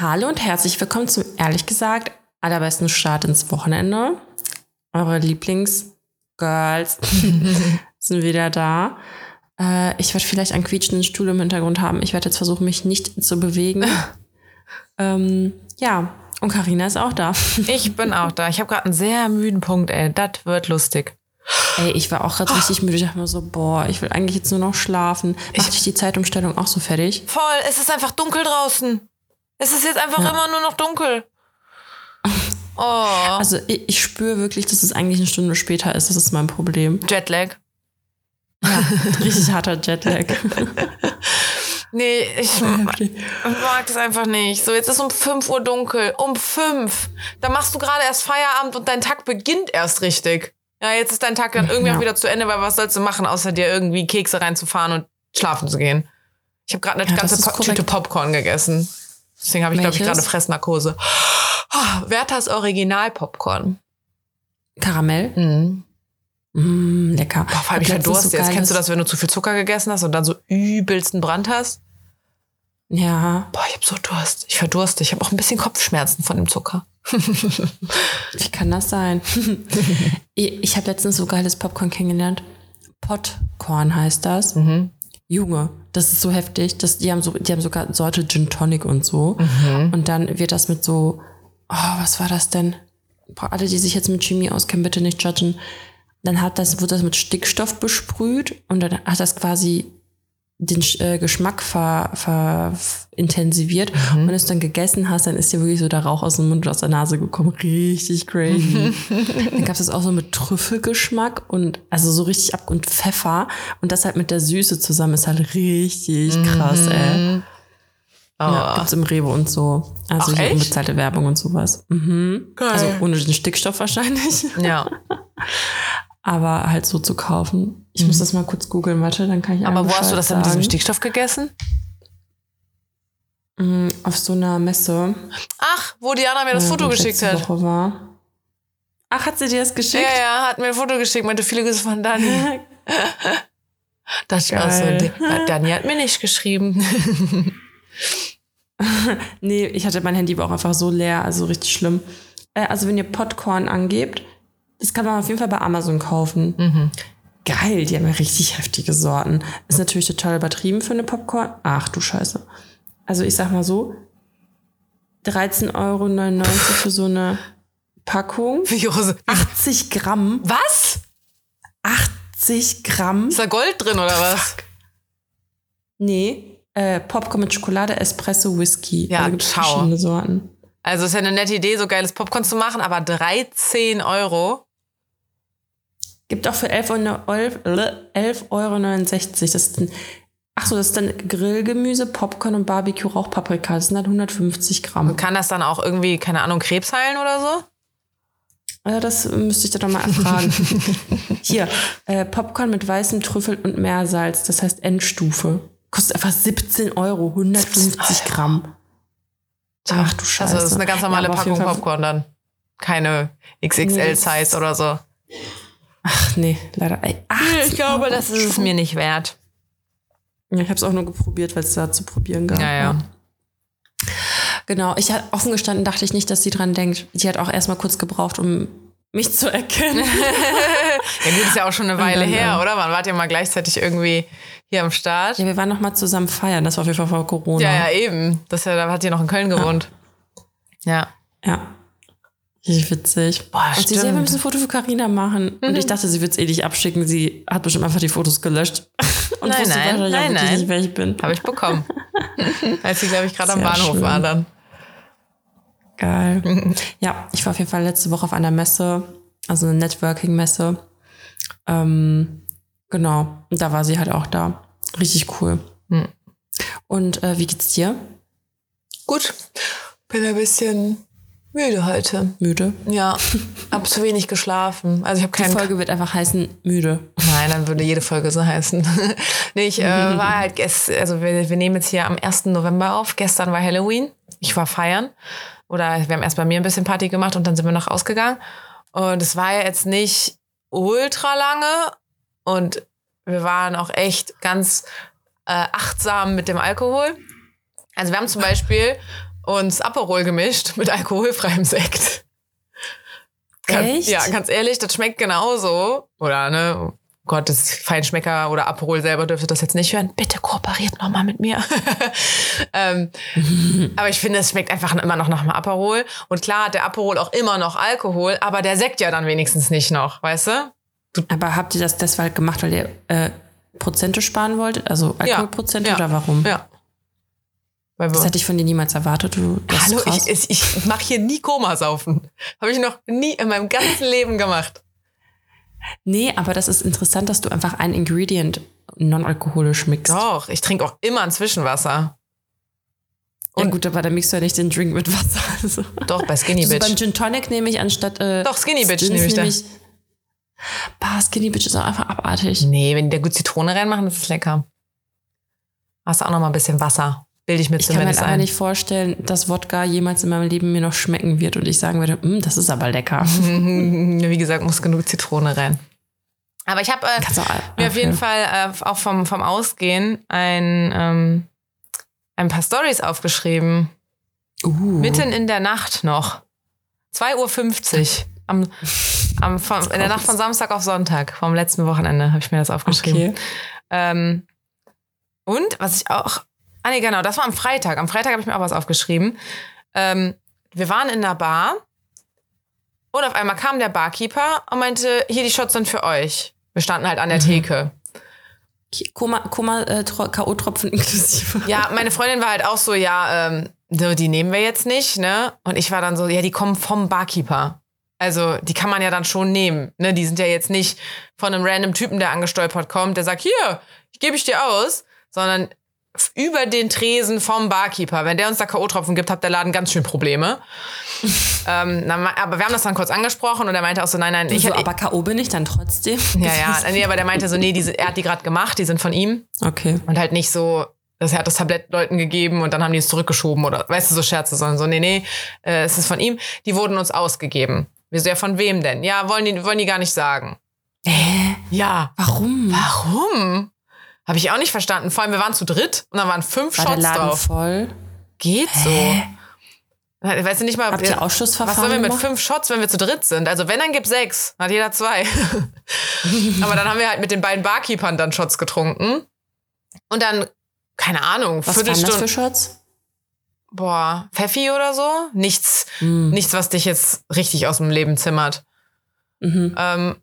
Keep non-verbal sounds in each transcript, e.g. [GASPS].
Hallo und herzlich willkommen zum ehrlich gesagt allerbesten Start ins Wochenende. Eure Lieblingsgirls [LAUGHS] sind wieder da. Äh, ich werde vielleicht einen quietschenden Stuhl im Hintergrund haben. Ich werde jetzt versuchen, mich nicht zu bewegen. [LAUGHS] ähm, ja, und Karina ist auch da. [LAUGHS] Ich bin auch da. Ich habe gerade einen sehr müden Punkt, ey. Das wird lustig. Ey, ich war auch gerade richtig müde. Ich dachte mir so, boah, ich will eigentlich jetzt nur noch schlafen. Macht dich die Zeitumstellung auch so fertig? Voll, es ist einfach dunkel draußen. Es ist jetzt einfach Ja. immer nur noch dunkel. [LAUGHS] Oh, Also ich, ich spüre wirklich, dass es eigentlich eine Stunde später ist. Das ist mein Problem. Jetlag. Richtig harter Jetlag. [LAUGHS] Nee, ich mag es einfach nicht. So, jetzt ist um 5 Uhr dunkel. Um 5. Da machst du gerade erst Feierabend und dein Tag beginnt erst richtig. Ja, jetzt ist dein Tag dann irgendwie Ja. auch wieder zu Ende, weil was sollst du machen, außer dir irgendwie Kekse reinzufahren und schlafen zu gehen? Ich habe gerade eine Ja, ganze Po- korrekt. Tüte Popcorn gegessen. Deswegen habe ich, glaube ich, gerade Fressnarkose. Oh, Werthers Original-Popcorn. Karamell. Mhm. Mm, lecker. Boah, vor allem, ich verdurste jetzt. geiles- Kennst du das, wenn du zu viel Zucker gegessen hast und dann so übelsten Brand hast? Ja, Boah, ich habe so Durst. Ich verdurste. Ich habe auch ein bisschen Kopfschmerzen von dem Zucker. [LAUGHS] wie kann das sein? [LAUGHS] ich habe letztens so geiles Popcorn kennengelernt. Popcorn heißt das. Mhm. Junge, das ist so heftig. Das, die, haben so, die haben sogar Sorte Gin Tonic und so. Mhm. Und dann wird das mit so, oh, was war das denn? Boah, alle, die sich jetzt mit Chemie auskennen, bitte nicht judgen. Dann hat das, wird das mit Stickstoff besprüht und dann hat das quasi den äh, Geschmack ver, ver, intensiviert. Mhm. Und wenn du es dann gegessen hast, dann ist dir wirklich so der Rauch aus dem Mund und aus der Nase gekommen. Richtig crazy. [LAUGHS] dann gab es das auch so mit Trüffelgeschmack und also so richtig ab und Pfeffer. Und das halt mit der Süße zusammen ist halt richtig krass, ey. Oh. Ja, gibt's im Rewe und so. Also Ach, hier echt? unbezahlte Werbung und sowas. Mhm. Geil. Also ohne den Stickstoff wahrscheinlich. ja. [LAUGHS] Aber halt so zu kaufen. Ich muss das mal kurz googeln, warte, dann kann ich Mhm. Aber wo hast du das denn mit diesem. Stickstoff gegessen? Mm, Auf so einer Messe. Ach, wo Diana mir das äh, Foto geschickt hat. Woche war. Ach, hat sie dir das geschickt? Ja, ja, hat mir ein Foto geschickt, meinte viele Grüße von Dani. [LAUGHS] Das war so, Geil. ja, Dani hat mir nicht geschrieben. [LAUGHS] Nee, ich hatte mein Handy war auch einfach so leer, also richtig schlimm. Äh, also wenn ihr Popcorn angebt, das kann man auf jeden Fall bei Amazon kaufen. Mhm. Geil, die haben ja richtig heftige Sorten. Ist natürlich total übertrieben für eine Popcorn. Ach du Scheiße. Also ich sag mal so, 13,99 Euro für so eine Packung. Wie groß? 80 Gramm. Was? 80 Gramm. Ist da Gold drin oder was? Nee, äh, Popcorn mit Schokolade, Espresso, Whisky. Ja, also ciao. verschiedene Sorten. Also ist ja eine nette Idee, so geiles Popcorn zu machen, aber 13 Euro. Gibt auch für 11,69 Euro. 11,69 Das ist ein, ach so, das ist dann Grillgemüse, Popcorn und Barbecue Rauchpaprika. Das sind dann 150 Gramm. Kann das dann auch irgendwie, keine Ahnung, Krebs heilen oder so? Also das müsste ich da doch mal erfragen. [LAUGHS] Hier, äh, Popcorn mit weißem Trüffel und Meersalz, das heißt Endstufe. Kostet einfach 17 Euro, 150 Gramm. Ach du Scheiße. Also das ist eine ganz normale Ja, Packung Popcorn dann. Keine XXL-Size oder so. Ach nee, leider. Ey, 18 Euro. das ist es mir nicht wert. Ja, ich habe es auch nur geprobiert, weil es da zu probieren gab. Ja, ja. Genau, ich hatte offen gestanden, dachte ich nicht, dass sie dran denkt. Sie hat auch erstmal kurz gebraucht, um mich zu erkennen. [LAUGHS] Ja, gut, ist ja auch schon eine Weile dann, her, ähm, oder? Man wart ja mal gleichzeitig irgendwie hier am Start. ja, wir waren noch mal zusammen feiern, das war auf jeden Fall vor Corona. Ja, ja, eben. Das ja, da hat ihr noch in Köln gewohnt. Ja. Ja. Richtig witzig. Boah, und sie stimmt. selber ein bisschen Foto für Carina machen. Und ich dachte, sie wird es eh nicht abschicken. Sie hat bestimmt einfach die Fotos gelöscht. [LAUGHS] Und Nein, wusste nein, wahrscheinlich auch nein, wirklich nein. nicht, wer ich bin. Habe ich bekommen. [LAUGHS] Als sie, glaube ich, gerade am Bahnhof schön. war dann. Geil. [LAUGHS] ja, ich war auf jeden Fall letzte Woche auf einer Messe, also eine Networking-Messe. Ähm, genau. Und da war sie halt auch da. Richtig cool. Hm. Und äh, wie geht's dir? Gut. Bin ein bisschen müde heute. Müde? Ja. Hab zu wenig geschlafen. Also ich habe Die keinen Folge wird einfach heißen müde. Nein, dann würde jede Folge so heißen. [LAUGHS] nee, ich äh, [LAUGHS] war halt gest also wir, wir nehmen jetzt hier am 1. November auf. Gestern war Halloween. Ich war feiern. Oder wir haben erst bei mir ein bisschen Party gemacht und dann sind wir noch ausgegangen. Und es war ja jetzt nicht ultra lange. Und wir waren auch echt ganz äh, achtsam mit dem Alkohol. Also wir haben zum Beispiel [LAUGHS] uns Aperol gemischt mit alkoholfreiem Sekt. Ganz, Echt? Ja, ganz ehrlich, das schmeckt genauso. Oder, ne? Gott, das Feinschmecker oder Aperol selber dürfte das jetzt nicht hören. Bitte kooperiert nochmal mit mir. [LAUGHS] ähm, [LAUGHS] aber ich finde, es schmeckt einfach immer noch nach einem Aperol. Und klar hat der Aperol auch immer noch Alkohol, aber der Sekt ja dann wenigstens nicht noch, weißt du? Aber habt ihr das deshalb gemacht, weil ihr äh, Prozente sparen wolltet? Also Alkoholprozente ja. oder warum? Ja. Das hätte ich von dir niemals erwartet. Du, Hallo, ich, ich, ich mache hier nie Komasaufen. Habe ich noch nie in meinem ganzen Leben gemacht. Nee, aber das ist interessant, dass du einfach ein Ingredient non-alkoholisch mixt. Doch, ich trinke auch immer ein Zwischenwasser. Ja Und- gut, aber dann mixt du ja nicht den Drink mit Wasser. [LAUGHS] Also. Doch, bei Skinny Also beim Bitch. Gin Tonic nehme ich anstatt äh, Doch, Skinny Bitch nehme ich da. ich- Bah, Skinny Bitch ist auch einfach abartig. Nee, wenn die da gut Zitrone reinmachen, das ist lecker. Hast du auch noch mal ein bisschen Wasser. Bilde ich mir Ich kann mir zumindest aber ein. nicht vorstellen, dass Wodka jemals in meinem Leben mir noch schmecken wird und ich sagen würde, "Mm, das ist aber lecker. [LAUGHS] Wie gesagt, muss genug Zitrone rein. Aber ich habe äh, mir auf jeden Fall äh, auch vom, vom Ausgehen ein, ähm, ein paar Stories aufgeschrieben. Uh. Mitten in der Nacht noch. 2.50 Uhr. Am, am, vom, in der Nacht von Samstag auf Sonntag, vom letzten Wochenende, habe ich mir das aufgeschrieben. Okay. Ähm, und was ich auch. Ah, nee, genau, das war am Freitag. Am Freitag habe ich mir auch was aufgeschrieben. Ähm, wir waren in einer Bar und auf einmal kam der Barkeeper und meinte: Hier, die Shots sind für euch. Wir standen halt an der Theke. Koma, Koma äh, Tro- K.O.-Tropfen [LAUGHS] inklusive. Ja, meine Freundin war halt auch so: Ja, ähm, die nehmen wir jetzt nicht, ne? Und ich war dann so: Ja, die kommen vom Barkeeper. Also, die kann man ja dann schon nehmen. Ne? Die sind ja jetzt nicht von einem random Typen, der angestolpert kommt, der sagt, hier, ich gebe ich dir aus, sondern über den Tresen vom Barkeeper. Wenn der uns da K.O.-Tropfen gibt, hat der Laden ganz schön Probleme. [LAUGHS] ähm, ma- aber wir haben das dann kurz angesprochen und er meinte auch so, nein, nein, Ich so, aber K.O. bin ich dann trotzdem. Ja, ja, nee, aber der meinte so, nee, diese, er hat die gerade gemacht, die sind von ihm. Okay. Und halt nicht so, dass er hat das Tablett Leuten gegeben und dann haben die es zurückgeschoben oder, weißt du, so Scherze, sondern so, nee, nee, äh, es ist von ihm. Die wurden uns ausgegeben. Wir so, ja, von wem denn? Ja, wollen die, wollen die gar nicht sagen. Hä? Ja. Warum? Warum? Habe ich auch nicht verstanden. Vor allem, wir waren zu dritt und dann waren fünf War der Shots Laden drauf. voll? Geht so. Weißt du nicht mal, Habt ihr was Ausschussverfahren sollen wir mit gemacht? fünf Shots, wenn wir zu dritt sind? Also wenn, dann gibt sechs. Hat jeder zwei. [LAUGHS] Aber dann haben wir halt mit den beiden Barkeepern dann Shots getrunken. Und dann, keine Ahnung, Was waren das Viertelstunde. für Shots? boah, Pfeffi oder so. Nichts, Mhm. nichts, was dich jetzt richtig aus dem Leben zimmert. Mhm. Ähm,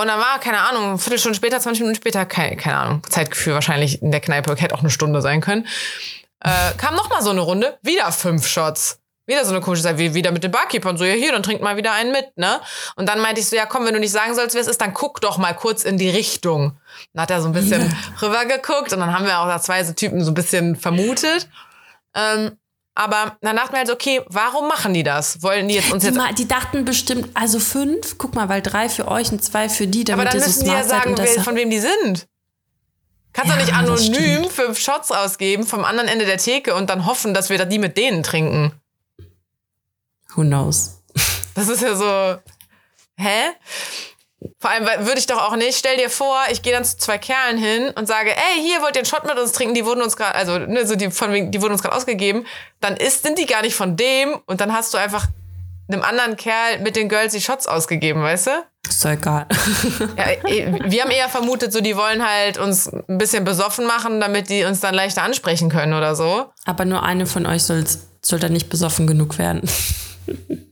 und dann war, keine Ahnung, eine Viertelstunde später, 20 Minuten später, keine, keine Ahnung, Zeitgefühl wahrscheinlich in der Kneipe, hätte auch eine Stunde sein können. Äh, kam noch mal so eine Runde, wieder fünf Shots. Wieder so eine komische Sache, wie wieder mit dem Barkeeper und so, ja hier, dann trink mal wieder einen mit, ne? Und dann meinte ich so, ja komm, wenn du nicht sagen sollst, wer es ist, dann guck doch mal kurz in die Richtung. Dann hat er so ein bisschen rüber geguckt und dann haben wir auch da zwei so Typen so ein bisschen vermutet. Ähm, aber dann dachten wir halt so, okay, warum machen die das? Wollen die jetzt uns Die, jetzt ma- die dachten bestimmt, also fünf, guck mal, weil drei für euch und zwei für die, damit Aber dann müssen die ja sagen, wer, von wem die sind. Kannst Ja, doch nicht anonym fünf Shots ausgeben vom anderen Ende der Theke und dann hoffen, dass wir da die mit denen trinken. Who knows? Das ist ja so. Hä? Vor allem würde ich doch auch nicht. Stell dir vor, ich gehe dann zu zwei Kerlen hin und sage, ey, hier wollt ihr einen Shot mit uns trinken? Die wurden uns gerade, also ne, so die von wegen, die wurden uns gerade ausgegeben. Dann ist, sind die gar nicht von dem und dann hast du einfach einem anderen Kerl mit den Girls die Shots ausgegeben, weißt du? Ist doch egal. [LAUGHS] Ja, eh, wir haben eher vermutet, so die wollen halt uns ein bisschen besoffen machen, damit die uns dann leichter ansprechen können oder so. Aber nur eine von euch soll, soll dann nicht besoffen genug werden.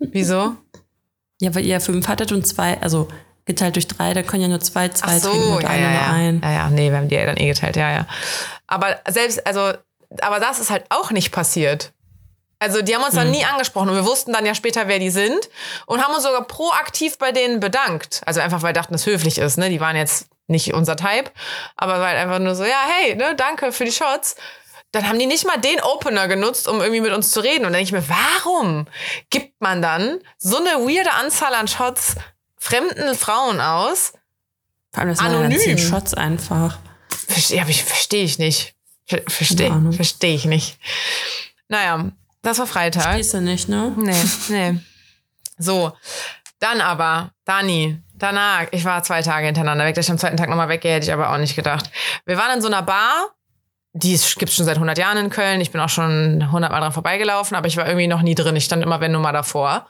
Wieso? Ja, weil ihr fünf hattet und zwei, also geteilt durch drei, da können ja nur zwei, zwei trinken und ja, einer ja, nur ja. ein. ja, ja, nee, wir haben die ja dann eh geteilt, ja, ja. Aber selbst, also, aber das ist halt auch nicht passiert. Also die haben uns Hm. dann nie angesprochen und wir wussten dann ja später, wer die sind und haben uns sogar proaktiv bei denen bedankt. Also einfach, weil wir dachten, das höflich ist, ne? Die waren jetzt nicht unser Type, aber weil einfach nur so, ja, hey, ne, danke für die Shots. Dann haben die nicht mal den Opener genutzt, um irgendwie mit uns zu reden. Und dann denke ich mir, warum gibt man dann so eine weirde Anzahl an Shots fremden Frauen aus? Vor allem, das Anonym. Shots einfach. Verstehe ich, verstehe ich nicht. Verstehe versteh ich nicht. Naja, das war Freitag. Verstehst du nicht, ne? Nee, nee. So, dann aber, Dani, danach, ich war zwei Tage hintereinander weg, dass ich am zweiten Tag nochmal weggehe, hätte ich aber auch nicht gedacht. Wir waren in so einer Bar, die gibt es schon seit 100 Jahren in Köln. Ich bin auch schon 100 Mal dran vorbeigelaufen, aber ich war irgendwie noch nie drin. Ich stand immer, wenn nur mal davor.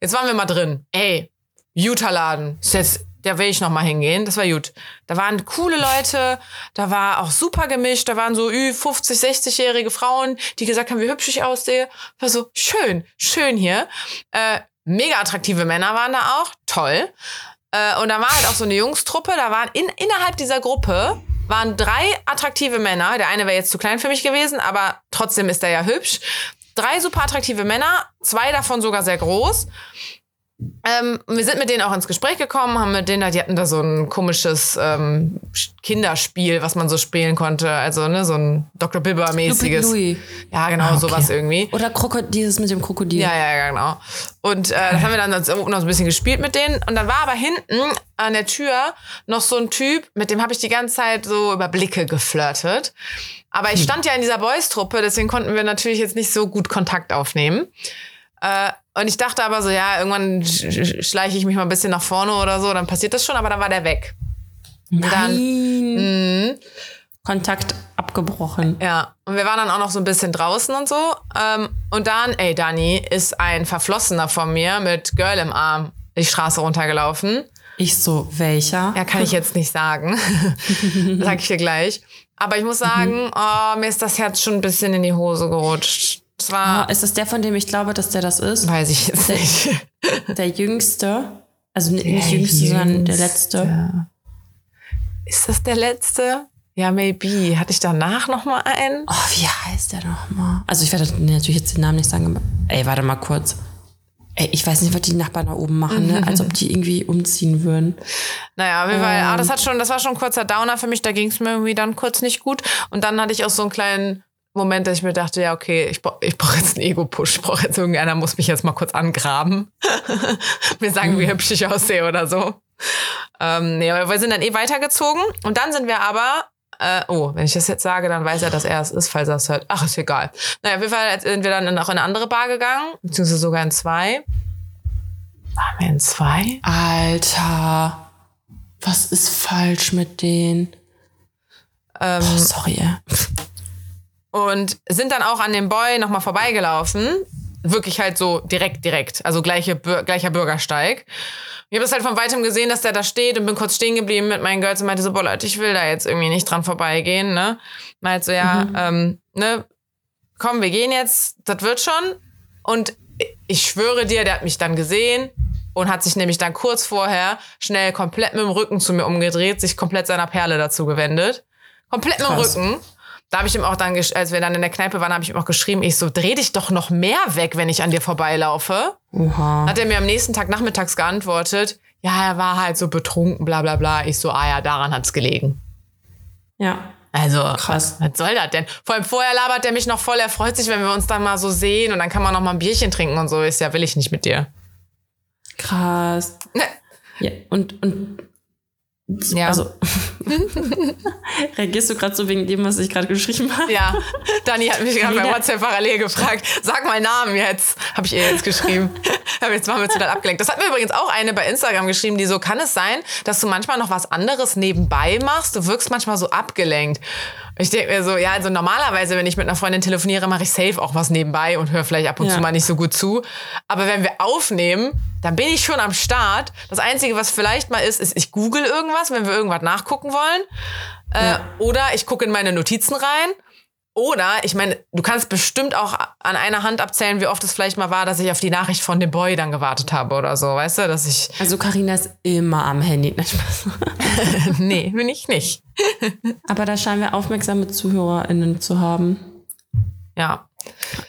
Jetzt waren wir mal drin. Ey, Utah-Laden. Ist jetzt da will ich noch mal hingehen. Das war gut. Da waren coole Leute, da war auch super gemischt, da waren so ü 50, 60-jährige Frauen, die gesagt haben, wie hübsch ich aussehe. War so schön, schön hier. Äh, mega attraktive Männer waren da auch, toll. Äh, und da war halt auch so eine Jungstruppe, da waren in, innerhalb dieser Gruppe waren drei attraktive Männer. Der eine wäre jetzt zu klein für mich gewesen, aber trotzdem ist er ja hübsch. Drei super attraktive Männer, zwei davon sogar sehr groß. Ähm, wir sind mit denen auch ins Gespräch gekommen, haben mit denen, die hatten da so ein komisches ähm, Kinderspiel, was man so spielen konnte. Also, ne, so ein Dr. Bibber-mäßiges. Ja, genau, Ah, okay. sowas irgendwie. Oder Krokodil, dieses mit dem Krokodil. Ja, ja, ja, genau. Und äh, das haben wir dann noch so ein bisschen gespielt mit denen. Und dann war aber hinten an der Tür noch so ein Typ, mit dem habe ich die ganze Zeit so über Blicke geflirtet. Aber ich stand ja in dieser Boys-Truppe, deswegen konnten wir natürlich jetzt nicht so gut Kontakt aufnehmen. Äh, und ich dachte aber so, ja, irgendwann sch- sch- schleiche ich mich mal ein bisschen nach vorne oder so, dann passiert das schon, aber dann war der weg. Nein. Mhm. Kontakt abgebrochen. Ja, und wir waren dann auch noch so ein bisschen draußen und so. Ähm, und dann, ey, Dani ist ein Verflossener von mir mit Girl im Arm die Straße runtergelaufen. Ich so, welcher? Ja, kann ich jetzt nicht sagen. [LAUGHS] Sag ich dir gleich. Aber ich muss sagen, oh, mir ist das Herz schon ein bisschen in die Hose gerutscht. Es war, Ah, ist das der, von dem ich glaube, dass der das ist? weiß ich jetzt nicht. [LAUGHS] Der jüngste? Also n- nicht jüngste, sondern der letzte. Ist das der letzte? Ja, maybe. Hatte ich danach noch mal einen? Oh, wie heißt der nochmal? Also ich werde natürlich jetzt den Namen nicht sagen, aber ey, warte mal kurz. Ey, ich weiß nicht, was die Nachbarn da oben machen, ne? als ob die irgendwie umziehen würden. Naja, auf jeden Fall, aber das hat schon, das war schon ein kurzer Downer für mich, da ging es mir irgendwie dann kurz nicht gut. Und dann hatte ich auch so einen kleinen Moment, dass ich mir dachte, ja, okay, ich, brauch- ich brauche jetzt einen Ego-Push. Ich brauche jetzt irgendeiner, muss mich jetzt mal kurz angraben. [LAUGHS] mir sagen, wie hübsch ich aussehe oder so. Ähm, nee, aber wir sind dann eh weitergezogen. Und dann sind wir aber, äh, oh, wenn ich das jetzt sage, dann weiß er, dass er es ist, falls er es hört. Ach, ist egal. Naja, auf jeden Fall sind wir dann auch in eine andere Bar gegangen, beziehungsweise sogar in zwei. Waren wir in zwei? Alter, was ist falsch mit denen? Ähm, Oh, sorry. Und sind dann auch an dem Boy nochmal vorbeigelaufen. Wirklich halt so direkt, direkt. Also gleiche, gleicher Bürgersteig. Ich habe das halt von weitem gesehen, dass der da steht und bin kurz stehen geblieben mit meinen Girls und meinte so, boah Leute, ich will da jetzt irgendwie nicht dran vorbeigehen, ne? Meinte so, ja, ähm, ne, komm, wir gehen jetzt, das wird schon. Und ich schwöre dir, der hat mich dann gesehen und hat sich nämlich dann kurz vorher schnell komplett mit dem Rücken zu mir umgedreht, sich komplett seiner Perle dazu gewendet. Komplett mit dem Krass. Rücken. Da habe ich ihm auch dann, als wir dann in der Kneipe waren, habe ich ihm auch geschrieben, ich so, dreh dich doch noch mehr weg, wenn ich an dir vorbeilaufe. Oha. Hat er mir am nächsten Tag nachmittags geantwortet, ja, er war halt so betrunken, bla bla bla. Ich so, ah ja, daran hat's gelegen. Ja. Also, Krass. was soll das denn? Vor allem vorher labert er mich noch voll, er freut sich, wenn wir uns dann mal so sehen und dann kann man noch mal ein Bierchen trinken und so. Ist ja, will ich nicht mit dir. Krass. Ne. Ja, und, und Ja. also [LAUGHS] reagierst du gerade so wegen dem, was ich gerade geschrieben habe? Ja, Dani hat mich gerade bei WhatsApp parallel gefragt, sag mal Namen jetzt. Habe ich ihr jetzt geschrieben. [LAUGHS] Aber jetzt waren wir total abgelenkt. Das hat mir übrigens auch eine bei Instagram geschrieben, die so, kann es sein, dass du manchmal noch was anderes nebenbei machst? Du wirkst manchmal so abgelenkt. Ich denke mir so, ja, also normalerweise, wenn ich mit einer Freundin telefoniere, mache ich safe auch was nebenbei und höre vielleicht ab und Ja. zu mal nicht so gut zu. Aber wenn wir aufnehmen, dann bin ich schon am Start. Das Einzige, was vielleicht mal ist, ist, ich google irgendwas, wenn wir irgendwas nachgucken wollen. Äh, Oder ich gucke in meine Notizen rein. Oder, ich meine, du kannst bestimmt auch an einer Hand abzählen, wie oft es vielleicht mal war, dass ich auf die Nachricht von dem Boy dann gewartet habe oder so, weißt du, dass ich. Also Karina ist immer am Handy. Nein, [LAUGHS] Spaß. [LAUGHS] nee, bin ich nicht. Aber da scheinen wir aufmerksame ZuhörerInnen zu haben. Ja.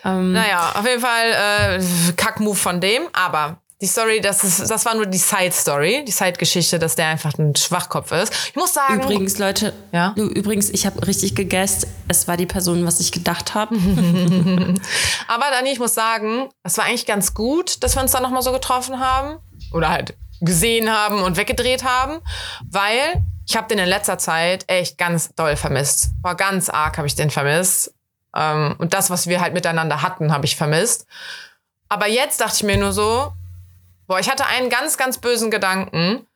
Ähm, Naja, auf jeden Fall äh, Kackmove von dem, aber. Die Story, das, ist, das war nur die Side-Story, die Side-Geschichte, dass der einfach ein Schwachkopf ist. Ich muss sagen, Übrigens, Leute, Ja? übrigens, ich habe richtig gegessen. Es war die Person, was ich gedacht habe. [LAUGHS] Aber Dani, ich muss sagen, es war eigentlich ganz gut, dass wir uns dann nochmal so getroffen haben. Oder halt gesehen haben und weggedreht haben. Weil ich habe den in letzter Zeit echt ganz doll vermisst. War ganz arg habe ich den vermisst. Ähm, und das, was wir halt miteinander hatten, habe ich vermisst. Aber jetzt dachte ich mir nur so, boah, ich hatte einen ganz, ganz bösen Gedanken.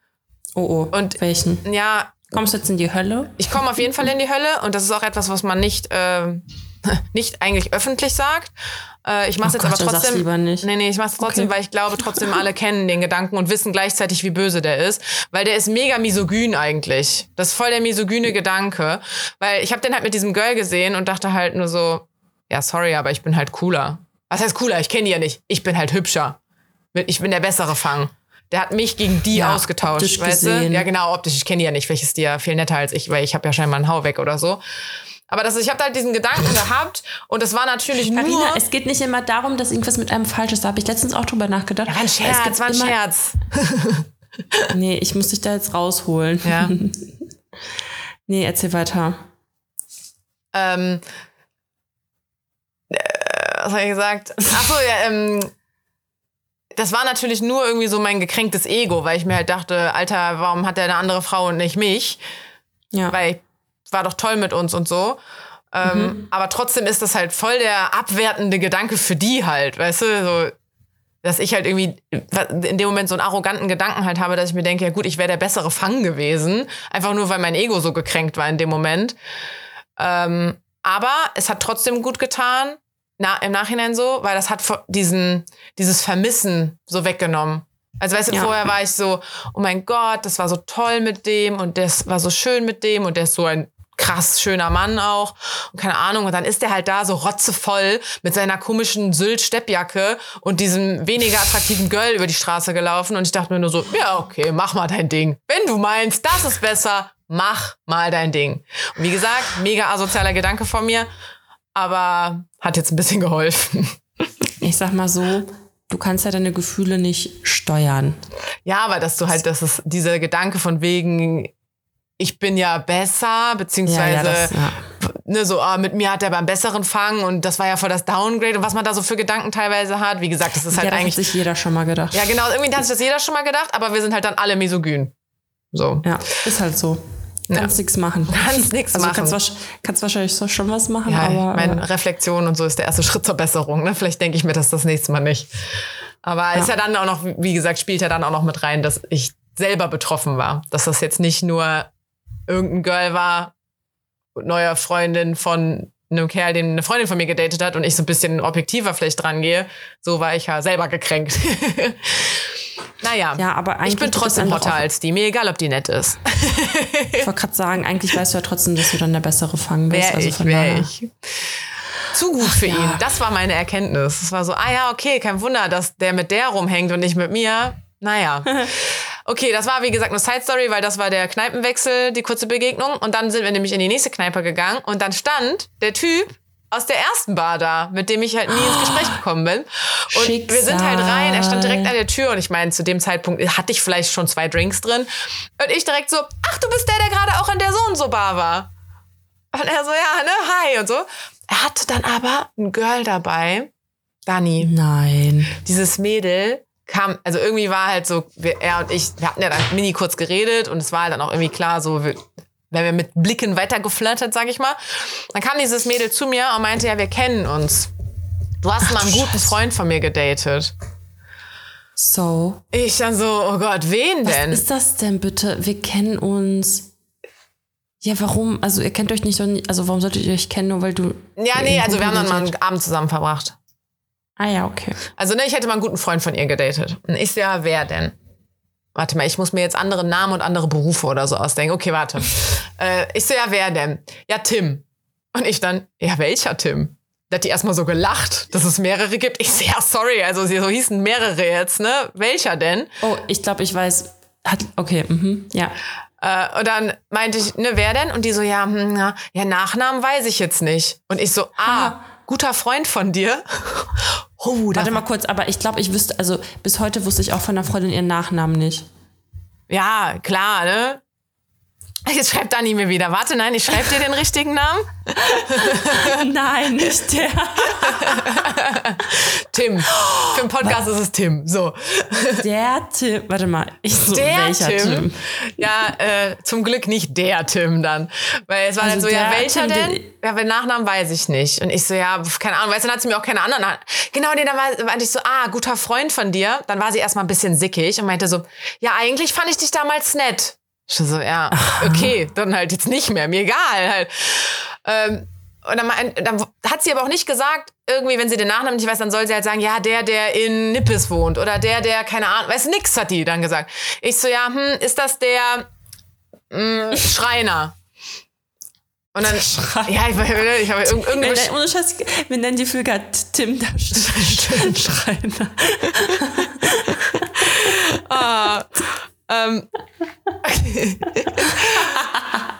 Oh, oh. Und- welchen? Ja, Kommst du jetzt in die Hölle? Ich komme auf jeden Fall in die Hölle und das ist auch etwas, was man nicht, äh, [LAUGHS] nicht eigentlich öffentlich sagt. Äh, ich mache es Oh jetzt Gott, aber trotzdem. lieber nicht. Nee, nee, ich mache es trotzdem, Okay. weil ich glaube, trotzdem alle [LAUGHS] kennen den Gedanken und wissen gleichzeitig, wie böse der ist. Weil der ist mega misogyn eigentlich. Das ist voll der misogyne Gedanke. Weil ich habe den halt mit diesem Girl gesehen und dachte halt nur so, ja, sorry, aber ich bin halt cooler. Was heißt cooler? Ich kenne die ja nicht. Ich bin halt hübscher. Ich bin der bessere Fang. Der hat mich gegen die Ja, ausgetauscht, weißt du? Ja, genau, optisch. Ich kenne die ja nicht. Welches die ja viel netter als ich, weil ich habe ja scheinbar einen Hau weg oder so. Aber das, ich habe halt diesen Gedanken gehabt und das war natürlich nur. Carina, es geht nicht immer darum, dass irgendwas mit einem falsch ist. Da habe ich letztens auch drüber nachgedacht. war ein Es Scherz, gibt war ein immer- Scherz. [LAUGHS] [LAUGHS] Nee, ich muss dich da jetzt rausholen. Ja. [LAUGHS] Nee, erzähl weiter. ähm, äh, was habe ich gesagt? Ach so, ja, ähm, das war natürlich nur irgendwie so mein gekränktes Ego, weil ich mir halt dachte, Alter, warum hat der eine andere Frau und nicht mich? Ja. Weil ich war doch toll mit uns und so. Ähm, Aber trotzdem ist das halt voll der abwertende Gedanke für die halt, weißt du? So, dass ich halt irgendwie in dem Moment so einen arroganten Gedanken halt habe, dass ich mir denke, ja gut, ich wäre der bessere Fang gewesen. Einfach nur, weil mein Ego so gekränkt war in dem Moment. Ähm, aber es hat trotzdem gut getan, na, im Nachhinein so, weil das hat diesen, dieses Vermissen so weggenommen. Also weißt du, Ja. vorher war ich so, oh mein Gott, das war so toll mit dem und das war so schön mit dem und der ist so ein krass schöner Mann auch und keine Ahnung und dann ist der halt da so rotzevoll mit seiner komischen Sylt-Steppjacke und diesem weniger attraktiven Girl über die Straße gelaufen und ich dachte mir nur so, ja okay, mach mal dein Ding. Wenn du meinst, das ist besser, mach mal dein Ding. Und wie gesagt, mega asozialer Gedanke von mir, aber hat jetzt ein bisschen geholfen. Ich sag mal so, du kannst ja deine Gefühle nicht steuern. Ja, aber dass du halt, dass es dieser Gedanke von wegen, ich bin ja besser, beziehungsweise das, ja. ne, so, ah, mit mir hat er beim besseren Fang und das war ja voll das Downgrade und was man da so für Gedanken teilweise hat. Wie gesagt, das ist halt ja, das hat eigentlich. sich jeder schon mal gedacht. Ja, genau, irgendwie hat sich das jeder schon mal gedacht, aber wir sind halt dann alle misogyn. So. Ja, ist halt so. Kannst nichts machen. Kannst nix also machen. Kannst, kannst wahrscheinlich so schon was machen, Ja, aber. meine äh, Reflexion und so ist der erste [LAUGHS] Schritt zur Besserung. Ne? Vielleicht denke ich mir das das nächste Mal nicht. Aber ist ja dann auch noch, wie gesagt, spielt ja dann auch noch mit rein, dass ich selber betroffen war. Dass das jetzt nicht nur irgendein Girl war, neuer Freundin von einem Kerl, den eine Freundin von mir gedatet hat und ich so ein bisschen objektiver vielleicht dran gehe. So war ich ja selber gekränkt. [LAUGHS] naja, ja, aber ich bin trotzdem hotter als die. Mir egal, ob die nett ist. Ich wollte gerade sagen, eigentlich weißt du ja trotzdem, dass du dann der bessere Fang bist. Wär also ich, von wär ich. Zu gut für ja. ihn. Das war meine Erkenntnis. Es war so, ah ja, okay, kein Wunder, dass der mit der rumhängt und nicht mit mir. Naja. [LAUGHS] Okay, das war wie gesagt eine Side Story, weil das war der Kneipenwechsel, die kurze Begegnung. Und dann sind wir nämlich in die nächste Kneipe gegangen und dann stand der Typ aus der ersten Bar da, mit dem ich halt nie ins Gespräch gekommen bin. Und wir sind halt rein, er stand direkt an der Tür und ich meine, zu dem Zeitpunkt hatte ich vielleicht schon zwei Drinks drin. Und ich direkt so, ach, du bist der, der gerade auch an der so und so Bar war. Und er so, ja, ne, hi und so. Er hatte dann aber ein Girl dabei, Dani. Nein. Dieses Mädel kam, also irgendwie war halt so, wir, er und ich, wir hatten ja dann mini kurz geredet und es war halt dann auch irgendwie klar, so, wir, wenn wir mit Blicken weiter geflirtet, sag ich mal. Dann kam dieses Mädel zu mir und meinte, ja, wir kennen uns. Du hast mal einen guten Scheiße. Freund von mir gedatet. So. Ich dann so, oh Gott, wen Was denn? ist das denn bitte? Wir kennen uns. Ja, warum? Also ihr kennt euch nicht so, also warum solltet ihr euch kennen, nur weil du. ja, nee, also wir haben dann mal einen Abend zusammen verbracht. Ah ja, okay. Also, ne, ich hätte mal einen guten Freund von ihr gedatet. Und ich so, ja, wer denn? Warte mal, ich muss mir jetzt andere Namen und andere Berufe oder so ausdenken. Okay, warte. [LAUGHS] äh, ich so, ja, wer denn? Ja, Tim. Und ich dann, ja, welcher Tim? Da hat die erstmal so gelacht, dass es mehrere gibt. Ich so, ja, sorry, also sie so hießen mehrere jetzt, ne? Welcher denn? Oh, ich glaube, ich weiß. Hat, okay, mhm, ja. Äh, und dann meinte ich, ne, wer denn? Und die so, ja, hm, ja, ja, Nachnamen weiß ich jetzt nicht. Und ich so, ah, guter Freund von dir. Oh, da Warte mal kurz, aber ich glaube, ich wüsste, also bis heute wusste ich auch von der Freundin ihren Nachnamen nicht. Ja, klar, ne? Jetzt schreibt Dani mir wieder. Warte, nein, ich schreibe dir den richtigen Namen. [LAUGHS] Nein, nicht der. Tim. Für den Podcast ist es Tim. So. Der Tim. Warte mal, ich so, Der welcher Tim. Tim? Ja, äh, zum Glück nicht der Tim dann. Weil es war Also dann so, ja, welcher Tim, denn? den- Ja, den Nachnamen weiß ich nicht. Und ich so, ja, keine Ahnung. Weißt du, dann hat sie mir auch keine anderen. Nach genau, nee, dann war, meinte ich so, ah, guter Freund von dir. Dann war sie erstmal ein bisschen sickig und meinte so, ja, eigentlich fand ich dich damals nett. Ich so, ja, okay, [LAUGHS] dann halt jetzt nicht mehr, mir egal halt. Ähm, und dann, dann, hat sie aber auch nicht gesagt, irgendwie, wenn sie den Nachnamen nicht weiß, dann soll sie halt sagen, ja, der, der in Nippes wohnt oder der, der, keine Ahnung, weiß nix, hat die dann gesagt. Ich so, ja, hm, ist das der mh, hm, [LAUGHS] Schreiner? Und dann, Schreiner. ja, ich, ich habe irgendeine. Nein, ohne Scheiß, wir nennen die Flüge Tim der [LAUGHS] Schreiner. ah, ähm, [LAUGHS]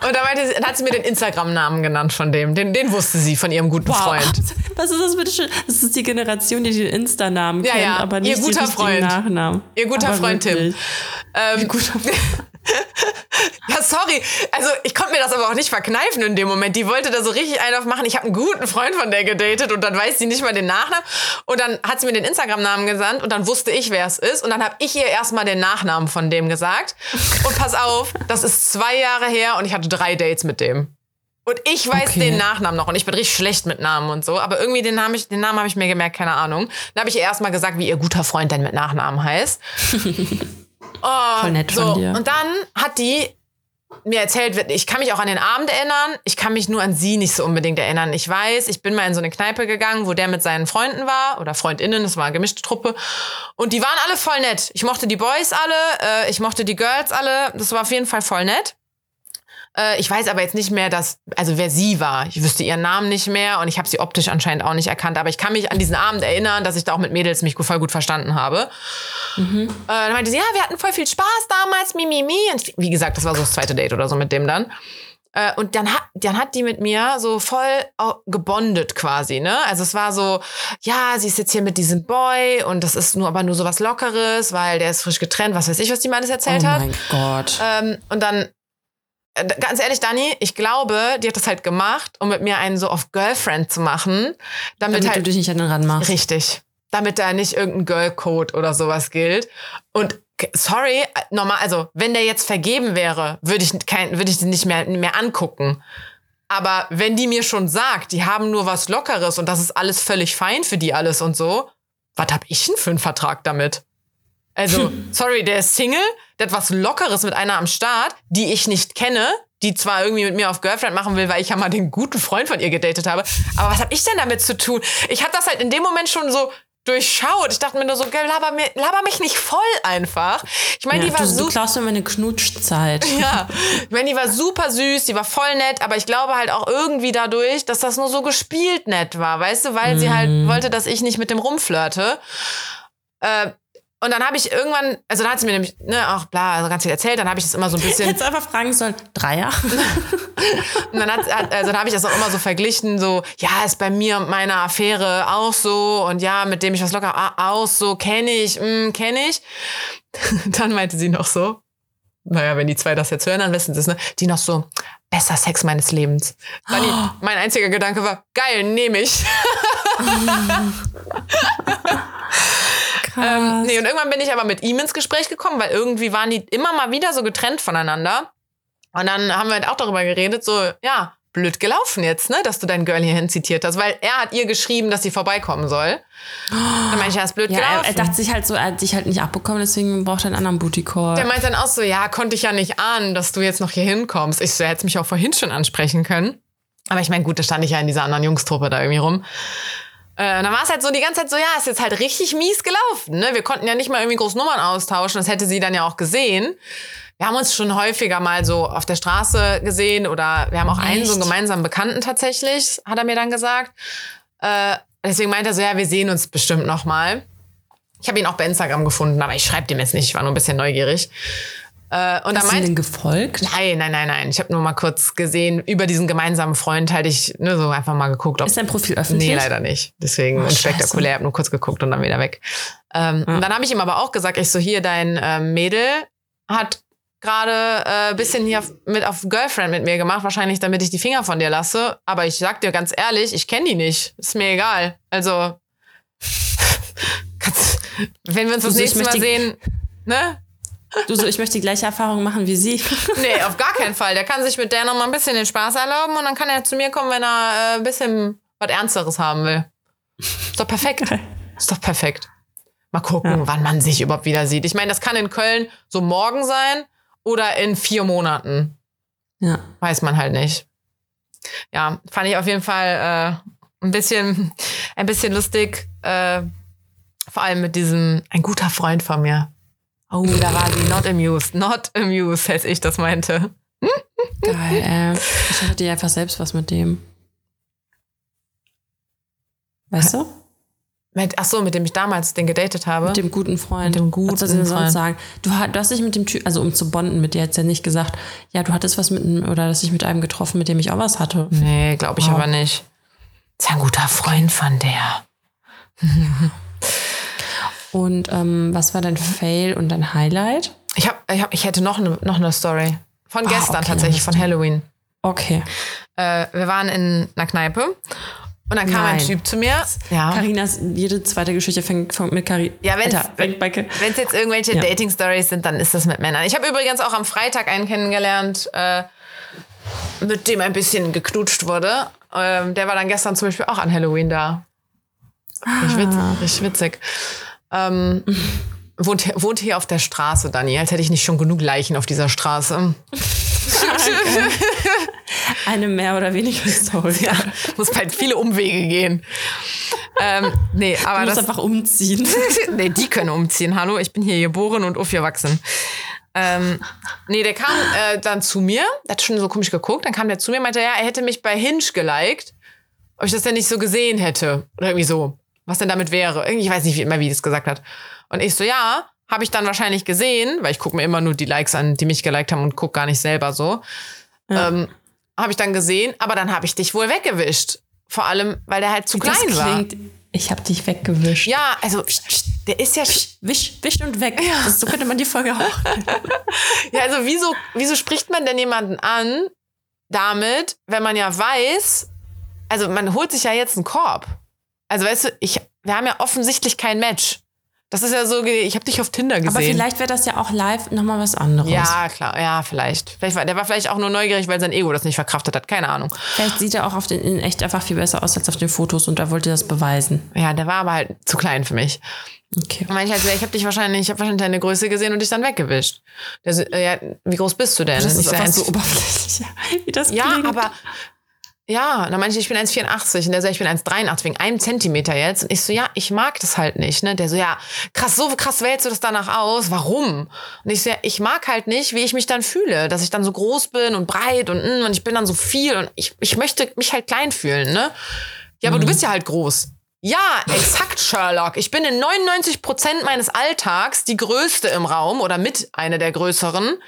und da meinte sie, dann hat sie mir den Instagram-Namen genannt von dem. Den, den wusste sie von ihrem guten wow. Freund. [LAUGHS] Was ist das bitte schön? Das ist die Generation, die den Insta-Namen ja, kennt, ja. aber nicht Ihr guter Freund. Nachnamen. Ihr guter aber Freund wirklich. Tim. Ähm, Ihr guter Freund. [LAUGHS] ja, sorry. Also ich konnte mir das aber auch nicht verkneifen in dem Moment. Die wollte da so richtig einen aufmachen. Ich habe einen guten Freund von der gedatet und dann weiß sie nicht mal den Nachnamen. Und dann hat sie mir den Instagram-Namen gesandt und dann wusste ich, wer es ist. Und dann habe ich ihr erstmal den Nachnamen von dem gesagt. Und pass auf, das ist zwei Jahre her und ich hatte drei Dates mit dem. Und ich weiß okay. den Nachnamen noch und ich bin richtig schlecht mit Namen und so. Aber irgendwie den Namen, den Namen habe ich mir gemerkt, keine Ahnung. Dann habe ich ihr erstmal gesagt, wie ihr guter Freund denn mit Nachnamen heißt. [LAUGHS] Oh, Voll nett so. von dir. Und dann hat die mir erzählt, ich kann mich auch an den Abend erinnern, ich kann mich nur an sie nicht so unbedingt erinnern. Ich weiß, ich bin mal in so eine Kneipe gegangen, wo der mit seinen Freunden war oder Freundinnen, das war eine gemischte Truppe. Und die waren alle voll nett. Ich mochte die Boys alle, äh, ich mochte die Girls alle. Das war auf jeden Fall voll nett. Äh, ich weiß aber jetzt nicht mehr, dass, also wer sie war. Ich wüsste ihren Namen nicht mehr und ich habe sie optisch anscheinend auch nicht erkannt. Aber ich kann mich an diesen Abend erinnern, dass ich da auch mit Mädels mich voll gut verstanden habe. Mhm. Äh, dann meinte sie, ja, wir hatten voll viel Spaß damals, mi, mi, mi. Und wie gesagt, das war so das zweite Date oder so mit dem dann. Äh, und dann hat, dann hat die mit mir so voll gebondet quasi, ne? Also es war so, ja, sie ist jetzt hier mit diesem Boy und das ist nur aber nur so was Lockeres, weil der ist frisch getrennt, was weiß ich, was die mal alles erzählt oh hat. Oh mein Gott. Ähm, und dann ganz ehrlich, Dani, ich glaube, die hat das halt gemacht, um mit mir einen so auf Girlfriend zu machen. Damit, damit halt, du dich nicht an den Rand machst. Richtig. Damit da nicht irgendein Girl-Code oder sowas gilt. Und sorry, normal, also wenn der jetzt vergeben wäre, würde ich kein, würde ich den nicht mehr, mehr angucken. Aber wenn die mir schon sagt, die haben nur was Lockeres und das ist alles völlig fein für die alles und so, was hab ich denn für einen Vertrag damit? Also, [LAUGHS] sorry, der ist Single, der hat was Lockeres mit einer am Start, die ich nicht kenne, die zwar irgendwie mit mir auf Girlfriend machen will, weil ich ja mal den guten Freund von ihr gedatet habe. Aber was habe ich denn damit zu tun? Ich habe das halt in dem Moment schon so durchschaut. Ich dachte mir nur so, gell, laber, mir, laber mich nicht voll einfach. Ich meine, ja, die war so. Du klaust mir meine Knutschzeit. [LAUGHS] Ja. Ich meine, die war super süß, die war voll nett, aber ich glaube halt auch irgendwie dadurch, dass das nur so gespielt nett war, weißt du, weil mm. sie halt mhm. wollte, dass ich nicht mit dem rumflirte. Äh, und dann habe ich irgendwann, also dann hat sie mir nämlich, ne, auch bla, also ganz viel erzählt, dann habe ich das immer so ein [LAUGHS] bisschen. Jetzt einfach fragen sollen, Dreier? [LAUGHS] und dann, hat, also dann habe ich das auch immer so verglichen, so, ja, ist bei mir und meiner Affäre auch so und ja, mit dem ich was locker aus, so kenne ich, mm, kenne ich. [LAUGHS] dann meinte sie noch so, naja, wenn die zwei das jetzt hören, dann wissen sie es, ne? Die noch so, besser Sex meines Lebens. Oh. [GASPS] mein einziger Gedanke war, geil, nehme ich. Ähm, nee, und irgendwann bin ich aber mit ihm ins Gespräch gekommen, weil irgendwie waren die immer mal wieder so getrennt voneinander. Und dann haben wir halt auch darüber geredet, so, ja, blöd gelaufen jetzt, ne, dass du dein Girl hierhin zitiert hast, weil er hat ihr geschrieben, dass sie vorbeikommen soll. Dann meinte ich, ja, ist blöd ja, gelaufen. Er, er, dachte sich halt so, er hat sich halt nicht abbekommen, deswegen braucht er einen anderen Booty Call. Der meint dann auch so, ja, konnte ich ja nicht ahnen, dass du jetzt noch hier hinkommst. Ich so, er hätte mich auch vorhin schon ansprechen können. Aber ich meine, gut, da stand ich ja in dieser anderen Jungstruppe da irgendwie rum. Äh, dann war es halt so die ganze Zeit so, ja, ist jetzt halt richtig mies gelaufen. Ne? Wir konnten ja nicht mal irgendwie groß Nummern austauschen. Das hätte sie dann ja auch gesehen. Wir haben uns schon häufiger mal so auf der Straße gesehen oder wir haben auch Echt? einen so einen gemeinsamen Bekannten tatsächlich, hat er mir dann gesagt. Äh, deswegen meinte er so, ja, wir sehen uns bestimmt noch mal. Ich habe ihn auch bei Instagram gefunden, aber ich schreibe dem jetzt nicht. Ich war nur ein bisschen neugierig. Äh, und Hast du denn gefolgt? Nein, nein, nein, nein. Ich habe nur mal kurz gesehen, über diesen gemeinsamen Freund halt ich nur so einfach mal geguckt. Ob, ist dein Profil öffentlich? Nee, leider nicht. Deswegen oh, spektakulär. Ich habe nur kurz geguckt und dann wieder weg. Ähm, ja. Und dann habe ich ihm aber auch gesagt, ich so, hier, dein äh, Mädel hat gerade äh, bisschen hier mit auf Girlfriend mit mir gemacht, wahrscheinlich damit ich die Finger von dir lasse. Aber ich sag dir ganz ehrlich, ich kenne die nicht. Ist mir egal. Also, [LAUGHS] wenn wir uns das nächste Mal sehen, ne? Du so, ich möchte die gleiche Erfahrung machen wie sie. [LAUGHS] nee, auf gar keinen Fall. Der kann sich mit der noch mal ein bisschen den Spaß erlauben und dann kann er zu mir kommen, wenn er äh, ein bisschen was Ernsteres haben will. Ist doch perfekt. Ist doch perfekt. Mal gucken, ja. wann man sich überhaupt wieder sieht. Ich meine, das kann in Köln so morgen sein oder in vier Monaten. Ja. Weiß man halt nicht. Ja, fand ich auf jeden Fall äh, ein bisschen, ein bisschen lustig. Äh, vor allem mit diesem, ein guter Freund von mir. Oh, da war sie not amused. Not amused, als ich das meinte. Geil, äh. Ich hatte dir einfach selbst was mit dem. Weißt du? Mit, ach so, mit dem ich damals den gedatet habe. Mit dem guten Freund. Mit dem guten Was soll sonst Freund. sagen? Du, du hast dich mit dem Typ, also um zu bonden mit dir, jetzt ja nicht gesagt, ja, du hattest was mit einem, oder dass ich mit einem getroffen, mit dem ich auch was hatte. Nee, glaube ich Wow. aber nicht. Ist ja ein guter Freund von der. [LAUGHS] Und ähm, was war dein Fail und dein Highlight? Ich, hab, ich, hab, ich hätte noch eine, noch eine Story. Von Ah, gestern okay, tatsächlich, von Halloween. Okay. Äh, wir waren in einer Kneipe und dann kam ein Nein. Typ zu mir. Ja. Carinas, jede zweite Geschichte fängt, fängt mit Cari. Ja, Wenn es jetzt irgendwelche Ja. Dating-Stories sind, dann ist das mit Männern. Ich habe übrigens auch am Freitag einen kennengelernt, äh, mit dem ein bisschen geknutscht wurde. Ähm, der war dann gestern zum Beispiel auch an Halloween da. Richtig witzig. Richtig witzig. Ähm, wohnt, hier- wohnt hier auf der Straße, Dani, als hätte ich nicht schon genug Leichen auf dieser Straße. [LAUGHS] Eine mehr oder weniger Story. Ja, muss bald viele Umwege gehen. Ähm, nee, aber Du musst das, einfach umziehen. [LAUGHS] nee, die können umziehen. Hallo, ich bin hier geboren und aufgewachsen. Ähm, nee, der kam äh, dann zu mir, der hat schon so komisch geguckt, dann kam der zu mir und meinte, ja, er hätte mich bei Hinge geliked, ob ich das denn nicht so gesehen hätte. Oder irgendwie so. Was denn damit wäre. Ich weiß nicht wie, immer, wie das gesagt hat. Und ich so, ja, habe ich dann wahrscheinlich gesehen, weil ich gucke mir immer nur die Likes an, die mich geliked haben und guck gar nicht selber so. Ähm, habe ich dann gesehen, aber dann habe ich dich wohl weggewischt. Vor allem, weil der halt zu klein das war. klingt, ich hab dich weggewischt. Ja, also der ist ja Wisch, wisch und weg. Das, so könnte man die Folge auch. [LAUGHS] Ja, also wieso, wieso spricht man denn jemanden an damit, wenn man ja weiß, also man holt sich ja jetzt einen Korb. Also weißt du, ich, wir haben ja offensichtlich kein Match. Das ist ja so, ich habe dich auf Tinder gesehen. Aber vielleicht wäre das ja auch live nochmal was anderes. ja, klar, ja, vielleicht. vielleicht war, der war vielleicht auch nur neugierig, weil sein Ego das nicht verkraftet hat. Keine Ahnung. Vielleicht sieht er auch auf den, in echt einfach viel besser aus als auf den Fotos und er wollte das beweisen. Ja, der war aber halt zu klein für mich. Okay. Und ich halt, ich habe dich wahrscheinlich, ich habe wahrscheinlich deine Größe gesehen und dich dann weggewischt. Der äh, ja, wie groß bist du denn? Das ist einfach "1,84." so oberflächlich, [LAUGHS] wie das Ja, klingt. aber ja, und dann meinte ich, ich bin 1,84 und der so, ich bin 1,83 wegen einem Zentimeter jetzt. Und ich so, ja, ich mag das halt nicht. Ne? Der so, ja, krass, so krass wählst du das danach aus. Warum? Und ich so, ja, ich mag halt nicht, wie ich mich dann fühle, dass ich dann so groß bin und breit und, mm, und ich bin dann so viel und ich, ich möchte mich halt klein fühlen. Ne? Ja, aber du bist ja halt groß. Ja, exakt, Sherlock. Ich bin in 99 Prozent meines Alltags die Größte im Raum oder mit einer der Größeren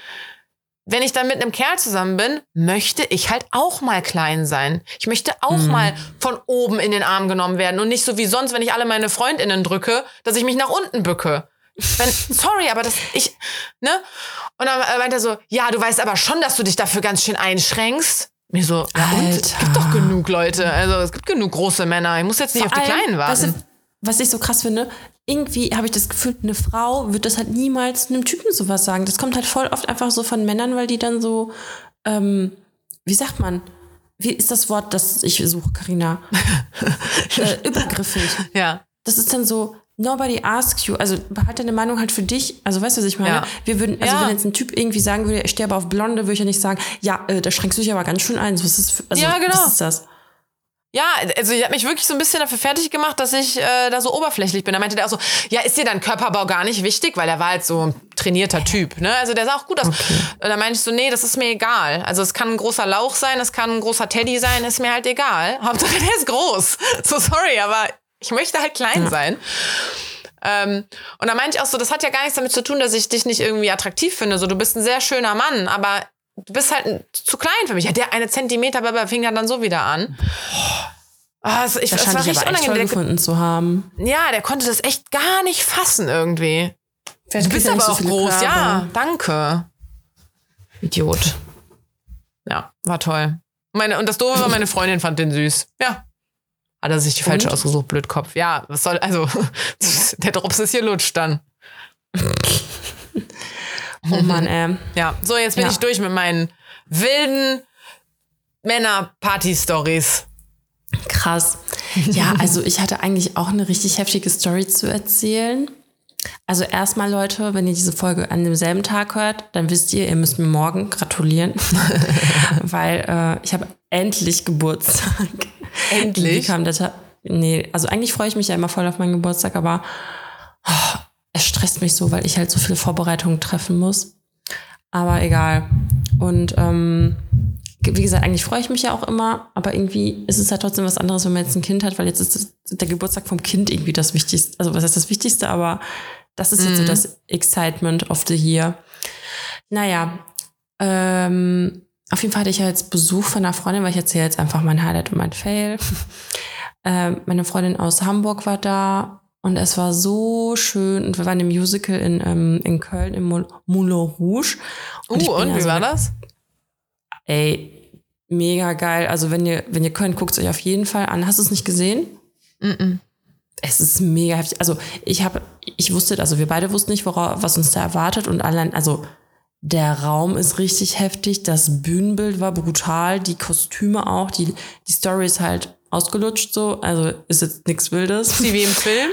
wenn ich dann mit einem Kerl zusammen bin, möchte ich halt auch mal klein sein. Ich möchte auch mal von oben in den Arm genommen werden und nicht so wie sonst, wenn ich alle meine Freundinnen drücke, dass ich mich nach unten bücke. Wenn, [LAUGHS] sorry, aber das, ich, ne? Und dann meint er so, ja, du weißt aber schon, dass du dich dafür ganz schön einschränkst. Mir so, ja, und? Es gibt doch genug Leute. Also, es gibt genug große Männer. Ich muss jetzt nicht Vor auf die allem, Kleinen warten. Was ich so krass finde, irgendwie habe ich das Gefühl, eine Frau wird das halt niemals einem Typen sowas sagen. Das kommt halt voll oft einfach so von Männern, weil die dann so, ähm, wie sagt man, wie ist das Wort, das ich suche, Karina? [LAUGHS] äh, übergriffig. ja. Das ist dann so, nobody asks you. Also behalte deine Meinung halt für dich. Also weißt du, was ich meine? Ja. Wir würden, also Ja. wenn jetzt ein Typ irgendwie sagen würde, ich stehe aber auf Blonde, würde ich ja nicht sagen, ja, äh, da schränkst du dich aber ganz schön ein. Was ist, also, Ja, genau. Was ist das? Ja, also ich habe mich wirklich so ein bisschen dafür fertig gemacht, dass ich äh, da so oberflächlich bin. Da meinte der auch so, ja, ist dir dein Körperbau gar nicht wichtig? Weil er war halt so ein trainierter Typ, ne? Also der sah auch gut aus. Und dann meinte ich so, nee, das ist mir egal. Also es kann ein großer Lauch sein, es kann ein großer Teddy sein, ist mir halt egal. [LAUGHS] Hauptsache der ist groß. So sorry, aber ich möchte halt klein sein. Ähm, und dann meinte ich auch so, das hat ja gar nichts damit zu tun, dass ich dich nicht irgendwie attraktiv finde. So, du bist ein sehr schöner Mann, aber du bist halt zu klein für mich. Ja, der eine Zentimeter, aber fing dann, dann so wieder an. Ah, es- ich, Das scheint war ich richtig echt unangenehm. gefunden zu haben. Ja, der konnte das echt gar nicht fassen irgendwie. Du bist aber so auch groß, Körbe. ja, danke. Idiot. Ja, war toll. Meine, und das Doofe war, meine Freundin fand den süß. Ja. Hat er sich die falsche Und? ausgesucht, Blödkopf. Ja, was soll, also, [LAUGHS] der Drops ist hier lutscht dann. [LAUGHS] Oh [LAUGHS] Mann, ähm. Ja, so, jetzt bin Ja. ich durch mit meinen wilden Männer-Party-Stories. Krass. Ja, [LAUGHS] also ich hatte eigentlich auch eine richtig heftige Story zu erzählen. Also erstmal, Leute, wenn ihr diese Folge an demselben Tag hört, dann wisst ihr, ihr müsst mir morgen gratulieren, [LAUGHS] weil äh, ich habe endlich Geburtstag. Wie Endlich. kam der Tag? Nee, also eigentlich freue ich mich ja immer voll auf meinen Geburtstag, aber oh, es stresst mich so, weil ich halt so viele Vorbereitungen treffen muss. Aber egal. Und ähm, wie gesagt, eigentlich freue ich mich ja auch immer, aber irgendwie ist es ja trotzdem was anderes, wenn man jetzt ein Kind hat, weil jetzt ist der Geburtstag vom Kind irgendwie das Wichtigste. Also was heißt das Wichtigste, aber das ist jetzt so das Excitement of the year. Naja, ähm, auf jeden Fall hatte ich ja jetzt Besuch von einer Freundin, weil ich erzähle jetzt einfach mein Highlight und mein Fail. [LAUGHS] ähm, meine Freundin aus Hamburg war da und es war so schön und wir waren im Musical in, ähm, in Köln im Moul- Moulin Rouge. Uh, ich bin und wie war das? Ey, mega geil. Also wenn ihr, wenn ihr könnt, guckt es euch auf jeden Fall an. Hast du es nicht gesehen? Es ist mega heftig. Also ich habe, ich wusste, also wir beide wussten nicht, wora, was uns da erwartet und allein, also der Raum ist richtig heftig, das Bühnenbild war brutal, die Kostüme auch, die, die Story ist halt ausgelutscht so, also ist jetzt nichts Wildes. Wie im [LAUGHS] Film?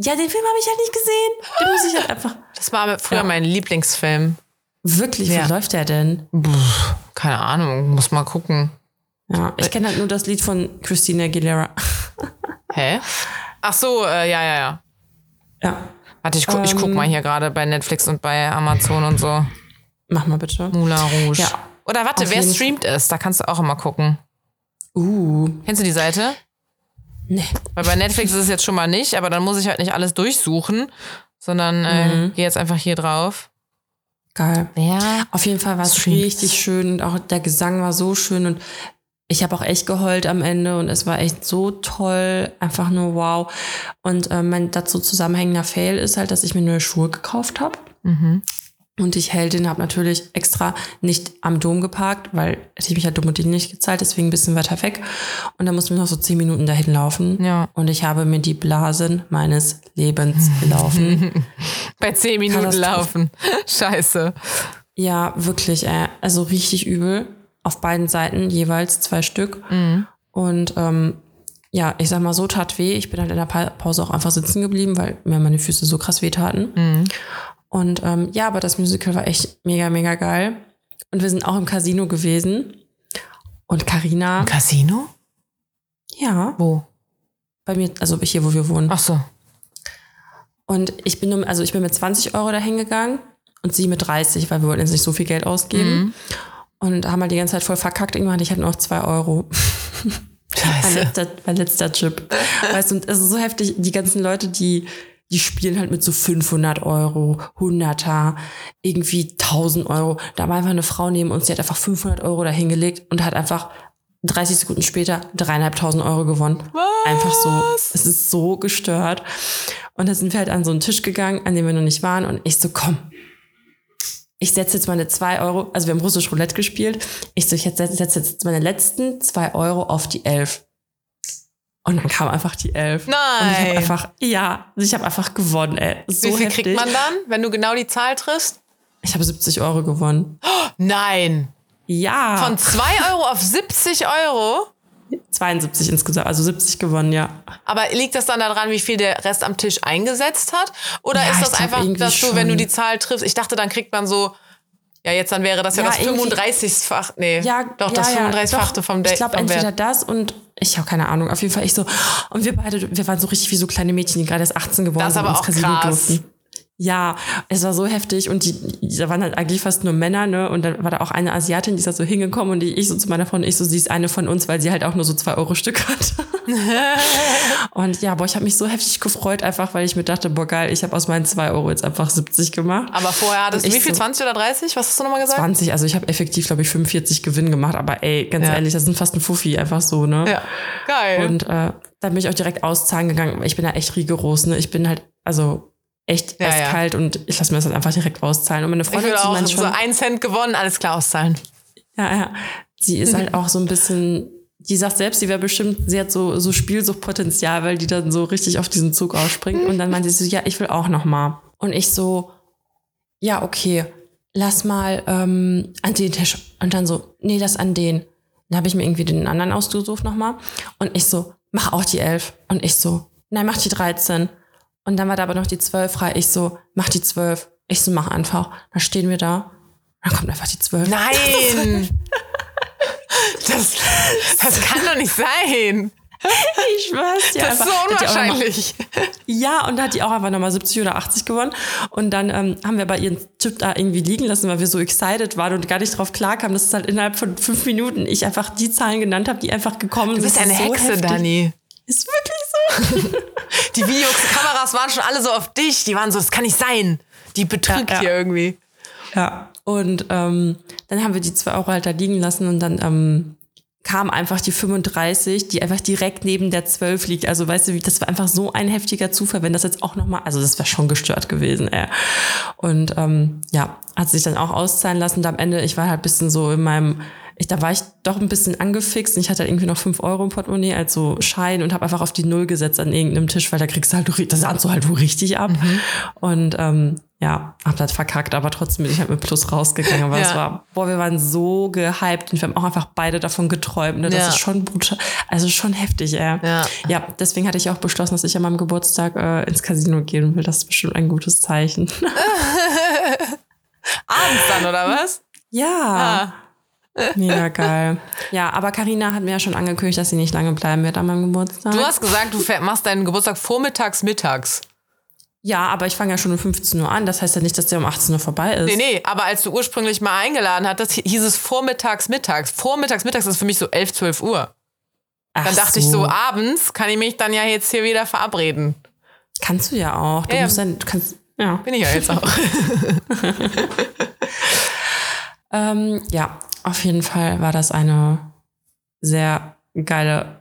Ja, den Film habe ich halt nicht gesehen. Den muss ich halt [LAUGHS] einfach. Das war früher Ja. mein Lieblingsfilm. Wirklich, Ja. wie läuft der denn? Keine Ahnung, muss mal gucken. Ja, ich kenne halt nur das Lied von Christina Aguilera. [LAUGHS] Hä? Ach so, äh, ja, ja, ja. Ja, Warte, ich, gu ich Ähm. guck mal hier gerade bei Netflix und bei Amazon und so. mach mal bitte. Moulin Rouge. Ja. Oder warte, Auf wer streamt es? Da kannst du auch immer gucken. Uh, Kennst du die Seite? Nee. Weil bei Netflix ist es jetzt schon mal nicht, aber dann muss ich halt nicht alles durchsuchen, sondern äh, Mhm. gehe jetzt einfach hier drauf. Geil. Wer? Auf jeden Fall war es richtig schön und auch der Gesang war so schön und ich habe auch echt geheult am Ende und es war echt so toll, einfach nur wow. Und äh, mein dazu zusammenhängender Fail ist halt, dass ich mir neue Schuhe gekauft habe. Und ich Heldin habe natürlich extra nicht am Dom geparkt, weil hätte ich mich halt dumm und nicht gezahlt, deswegen ein bisschen weiter weg. Und dann mussten wir noch so zehn Minuten dahin laufen. Ja. Und ich habe mir die Blasen meines Lebens [LAUGHS] gelaufen. Bei zehn Minuten laufen. Scheiße. Ja, wirklich, äh, also richtig übel. Auf beiden Seiten jeweils zwei Stück. Und ähm, ja, ich sag mal, so tat weh. Ich bin halt in der Pa- Pause auch einfach sitzen geblieben, weil mir meine Füße so krass weh taten. Und ähm, ja, aber das Musical war echt mega, mega geil. Und wir sind auch im Casino gewesen. Und Karina, Casino? ja, Wo? bei mir, also hier, wo wir wohnen. Ach so. Und ich bin, nur- also ich bin mit 20 Euro dahin gegangen und sie mit 30, weil wir wollten jetzt nicht so viel Geld ausgeben. Und haben halt die ganze Zeit voll verkackt. Irgendwann hatte ich halt nur noch 2 Euro. [LAUGHS] Mein Scheiße. letzter, mein letzter Chip. Weißt du, und es ist so heftig, die ganzen Leute, die, die spielen halt mit so 500 Euro, 100er, irgendwie 1000 Euro. Da war einfach eine Frau neben uns, die hat einfach 500 Euro dahingelegt und hat einfach 30 Sekunden später dreieinhalbtausend Euro gewonnen. Einfach so. Es ist so gestört. Und da sind wir halt an so einen Tisch gegangen, an dem wir noch nicht waren. Und ich so, komm, ich setze jetzt meine zwei Euro, also wir haben russisch Roulette gespielt. Ich so, ich setze setze jetzt meine letzten zwei Euro auf die elf. Und dann kam einfach die elf. Und ich Nein. habe einfach, ja, ich habe einfach gewonnen, ey. So Wie viel heftig. kriegt man dann, wenn du genau die Zahl triffst? Ich habe 70 Euro gewonnen. Nein. Ja. Von 2 Euro auf 70 Euro? 72 insgesamt, also 70 gewonnen, ja. Aber liegt das dann daran, wie viel der Rest am Tisch eingesetzt hat? Oder Ja, ist das einfach, dass du, wenn du schon. die Zahl triffst, ich dachte, dann kriegt man so, ja, jetzt dann wäre das ja, Ja, das irgendwie- 35-fach, nee, Ja, doch, ja, das ja, 35-fachte doch. vom Date. Ich glaube, vom Wert. entweder das und ich habe keine Ahnung. Auf jeden Fall ich so. Und wir beide, wir waren so richtig wie so kleine Mädchen, die gerade erst 18 geworden Das sind aber und auch krass. durften. Ja, es war so heftig und die, da waren halt eigentlich fast nur Männer, ne? Und dann war da auch eine Asiatin, die ist da so hingekommen und die, ich so zu meiner Freundin, ich so, sie ist eine von uns, weil sie halt auch nur so zwei Euro Stück hat. [LAUGHS] und ja, boah, ich habe mich so heftig gefreut, einfach weil ich mir dachte, boah geil, ich habe aus meinen zwei Euro jetzt einfach 70 gemacht. Aber vorher hattest du wie viel, so- 20 oder 30? Was hast du nochmal gesagt? 20, also ich habe effektiv, glaube ich, 45 Gewinn gemacht, aber ey, ganz Ja. ehrlich, das sind fast ein Fuffi, einfach so, ne? Ja, geil. Und äh, dann bin ich auch direkt auszahlen gegangen. Ich bin da echt rigoros, ne? Ich bin halt, also echt Ja, ja. eiskalt und ich lasse mir das dann einfach direkt auszahlen. Und meine ich Freundin würde sie auch meint so schon, ein Cent gewonnen, alles klar auszahlen. ja, ja, sie ist halt [LAUGHS] auch so ein bisschen, die sagt selbst, sie wäre bestimmt, sie hat so, so Spielsuchtpotenzial, weil die dann so richtig auf diesen Zug ausspringt. Und dann meint sie so, ja, ich will auch noch mal. Und ich so, ja, okay, lass mal ähm, an den Tisch. Und dann so, nee, das an den. Dann habe ich mir irgendwie den anderen ausgesucht nochmal. Und ich so, mach auch die elf. Und ich so, nein, mach die 13. Und dann war da aber noch die 12 frei. Ich so, mach die 12. Ich so, mach einfach. Dann stehen wir da. Dann kommt einfach die 12. Nein! [LAUGHS] Das, das kann doch nicht sein. Ich schwör's dir. Das ist so noch mal- unwahrscheinlich. Ja, und da hat die auch einfach nochmal 70 oder 80 gewonnen. Und dann ähm, haben wir bei ihren Chip da irgendwie liegen lassen, weil wir so excited waren und gar nicht drauf klarkamen, dass es halt innerhalb von fünf Minuten ich einfach die Zahlen genannt habe, die einfach gekommen Du sind. bist Das eine so Hexe, heftig. Dani. Ist wirklich. [LAUGHS] Die Videokameras waren schon alle so auf dich. Die waren so, das kann nicht sein. Die betrügt Ja, ja. hier irgendwie. Ja. Und ähm, dann haben wir die 2 Euro halt da liegen lassen und dann ähm, kam einfach die 35, die einfach direkt neben der 12 liegt. Also weißt du, wie- das war einfach so ein heftiger Zufall, wenn das jetzt auch nochmal, also das wäre schon gestört gewesen, ey. Und ähm, ja, hat sich dann auch auszahlen lassen. Und am Ende, ich war halt ein bisschen so in meinem, ich, da war ich doch ein bisschen angefixt und ich hatte halt irgendwie noch 5 Euro im Portemonnaie als so Schein und habe einfach auf die Null gesetzt an irgendeinem Tisch, weil da kriegst du halt, das ahnst du halt wohl richtig ab. Und ähm, ja, hab das verkackt, aber trotzdem bin ich halt mit Plus rausgegangen. Aber es Ja. war, boah, wir waren so gehypt und wir haben auch einfach beide davon geträumt. Ne? Das Ja. ist schon brutal, also schon heftig, ey. Ja. ja, deswegen hatte ich auch beschlossen, dass ich an meinem Geburtstag äh, ins Casino gehen will. Das ist bestimmt ein gutes Zeichen. [LAUGHS] Abends dann, oder was? ja. Ah. Mega geil. Ja, aber Karina hat mir ja schon angekündigt, dass sie nicht lange bleiben wird an meinem Geburtstag. Du hast gesagt, du machst deinen Geburtstag vormittags, mittags. ja, aber ich fange ja schon um 15 Uhr an. Das heißt ja nicht, dass der um 18 Uhr vorbei ist. Nee, nee, aber als du ursprünglich mal eingeladen hattest, hieß es vormittags, mittags. Vormittags, mittags ist für mich so 11, 12 Uhr. Ach Dann dachte ich so, abends kann ich mich dann ja jetzt hier wieder verabreden. Kannst du ja auch. Du ja. musst dann, du kannst, ja. Bin ich ja jetzt auch. [LAUGHS] Ähm, ja, auf jeden Fall war das eine sehr geile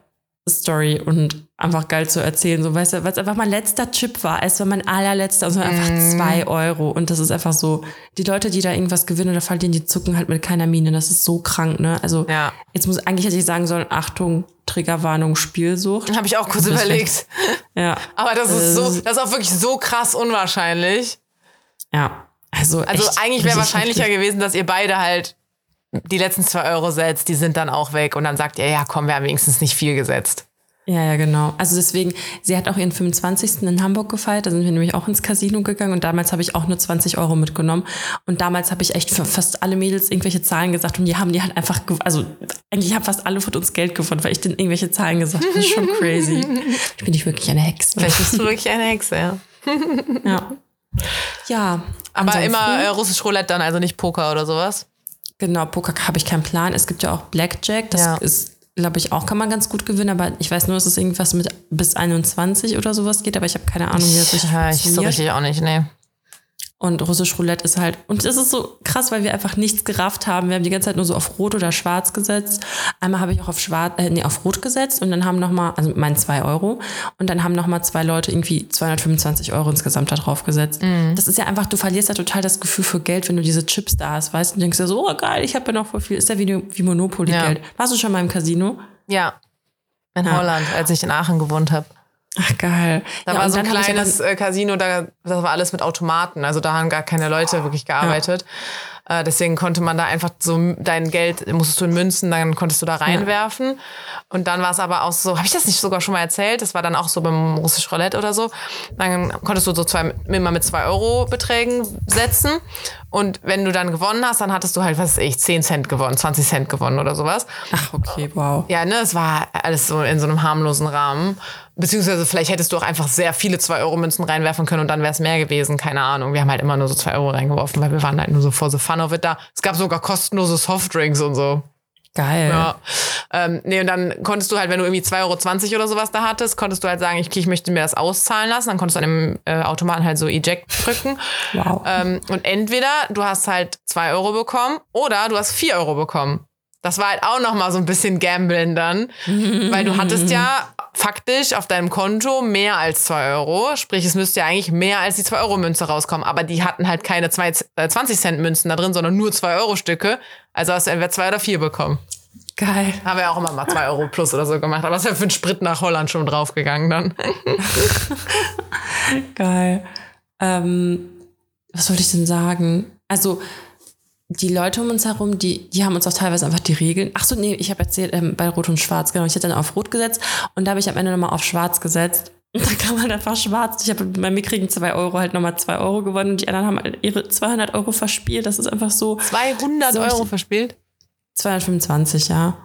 Story und einfach geil zu erzählen. So, weißt du, weil es einfach mein letzter Chip war. Es war mein allerletzter, also einfach zwei Euro. Und das ist einfach so, die Leute, die da irgendwas gewinnen oder verlieren, die zucken halt mit keiner Miene. Das ist so krank, ne? Also, Ja. jetzt muss, eigentlich hätte ich sagen sollen, Achtung, Triggerwarnung, Spielsucht. Habe ich auch kurz überlegt. [LAUGHS] Ja. Aber das ist so, Also- das ist auch wirklich so krass unwahrscheinlich. Ja. Also, Also eigentlich wäre wahrscheinlicher gewesen, dass ihr beide halt die letzten zwei Euro setzt, die sind dann auch weg und dann sagt ihr, ja komm, wir haben wenigstens nicht viel gesetzt. Ja, ja, genau. Also deswegen, sie hat auch ihren 25. in Hamburg gefeiert. Da sind wir nämlich auch ins Casino gegangen und damals habe ich auch nur 20 Euro mitgenommen. Und damals habe ich echt für fast alle Mädels irgendwelche Zahlen gesagt und die haben die halt einfach, also eigentlich haben fast alle von uns Geld gewonnen, weil ich denen irgendwelche Zahlen gesagt habe. Das ist schon crazy. Ich bin nicht wirklich eine Hexe. Vielleicht bist du wirklich eine Hexe, ja. Ja. Ja. Aber ansonsten- immer äh, russisch Roulette dann, also nicht Poker oder sowas. Genau, Poker habe ich keinen Plan. Es gibt ja auch Blackjack. Das Ja. ist, glaube ich, auch kann man ganz gut gewinnen. Aber ich weiß nur, dass es irgendwas mit bis 21 oder sowas geht. Aber ich habe keine Ahnung, wie das richtig Ja, ich so richtig auch nicht, nee. Und russisch Roulette ist halt, und das ist so krass, weil wir einfach nichts gerafft haben. Wir haben die ganze Zeit nur so auf Rot oder Schwarz gesetzt. Einmal habe ich auch auf Schwarz, äh, nee, auf Rot gesetzt und dann haben nochmal, also mit meinen zwei Euro, und dann haben nochmal zwei Leute irgendwie 225 Euro insgesamt da drauf gesetzt. Das ist ja einfach, du verlierst ja total das Gefühl für Geld, wenn du diese Chips da hast, weißt du, und denkst dir so, oh geil, ich habe ja noch voll viel. Ist ja wie, wie Monopoly-Geld. Warst du schon mal im Casino? Ja. In Ja. Holland, als ich in Aachen gewohnt habe. Ach, geil. Da Ja, war so ein ja kleines äh, Casino, da, das war alles mit Automaten. Also da haben gar keine Leute wirklich gearbeitet. Äh, deswegen konnte man da einfach so dein Geld, musstest du in Münzen, dann konntest du da reinwerfen. Und dann war es aber auch so, habe ich das nicht sogar schon mal erzählt? Das war dann auch so beim russisch Roulette oder so. Dann konntest du so zwei, immer mit zwei Euro Beträgen setzen. Und wenn du dann gewonnen hast, dann hattest du halt, was weiß ich, 10 Cent gewonnen, 20 Cent gewonnen oder sowas. Ach, okay, wow. Ja, ne, es war alles so in so einem harmlosen Rahmen. Beziehungsweise vielleicht hättest du auch einfach sehr viele 2-Euro-Münzen reinwerfen können und dann wäre es mehr gewesen. Keine Ahnung. Wir haben halt immer nur so 2 Euro reingeworfen, weil wir waren halt nur so for the fun of it da. Es gab sogar kostenlose Softdrinks und so. Geil. Ja. Ähm, nee, und dann konntest du halt, wenn du irgendwie 2,20 Euro oder sowas da hattest, konntest du halt sagen, ich, ich möchte mir das auszahlen lassen. Dann konntest du an dem äh, Automaten halt so Eject drücken. Wow. Ähm, und entweder du hast halt 2 Euro bekommen oder du hast 4 Euro bekommen. Das war halt auch noch mal so ein bisschen Gamblen dann, weil du hattest ja faktisch auf deinem Konto mehr als 2 Euro. Sprich, es müsste ja eigentlich mehr als die 2-Euro-Münze rauskommen. Aber die hatten halt keine zwei, äh, 20-Cent-Münzen da drin, sondern nur 2-Euro-Stücke. Also hast du entweder 2 oder 4 bekommen. Geil. Haben wir auch immer mal 2 Euro plus oder so gemacht. Aber es ja für den Sprit nach Holland schon draufgegangen dann. [LAUGHS] Geil. Ähm, was wollte ich denn sagen? Also, die Leute um uns herum, die, die haben uns auch teilweise einfach die Regeln. Ach so, nee, ich habe erzählt, ähm, bei Rot und Schwarz, genau. Ich hätte dann auf Rot gesetzt und da habe ich am Ende nochmal auf Schwarz gesetzt. Und [LAUGHS] da kam halt einfach schwarz. Ich habe bei mir kriegen zwei Euro halt nochmal zwei Euro gewonnen und die anderen haben halt ihre 200 Euro verspielt. Das ist einfach so. 200 So Euro verspielt? 225, ja.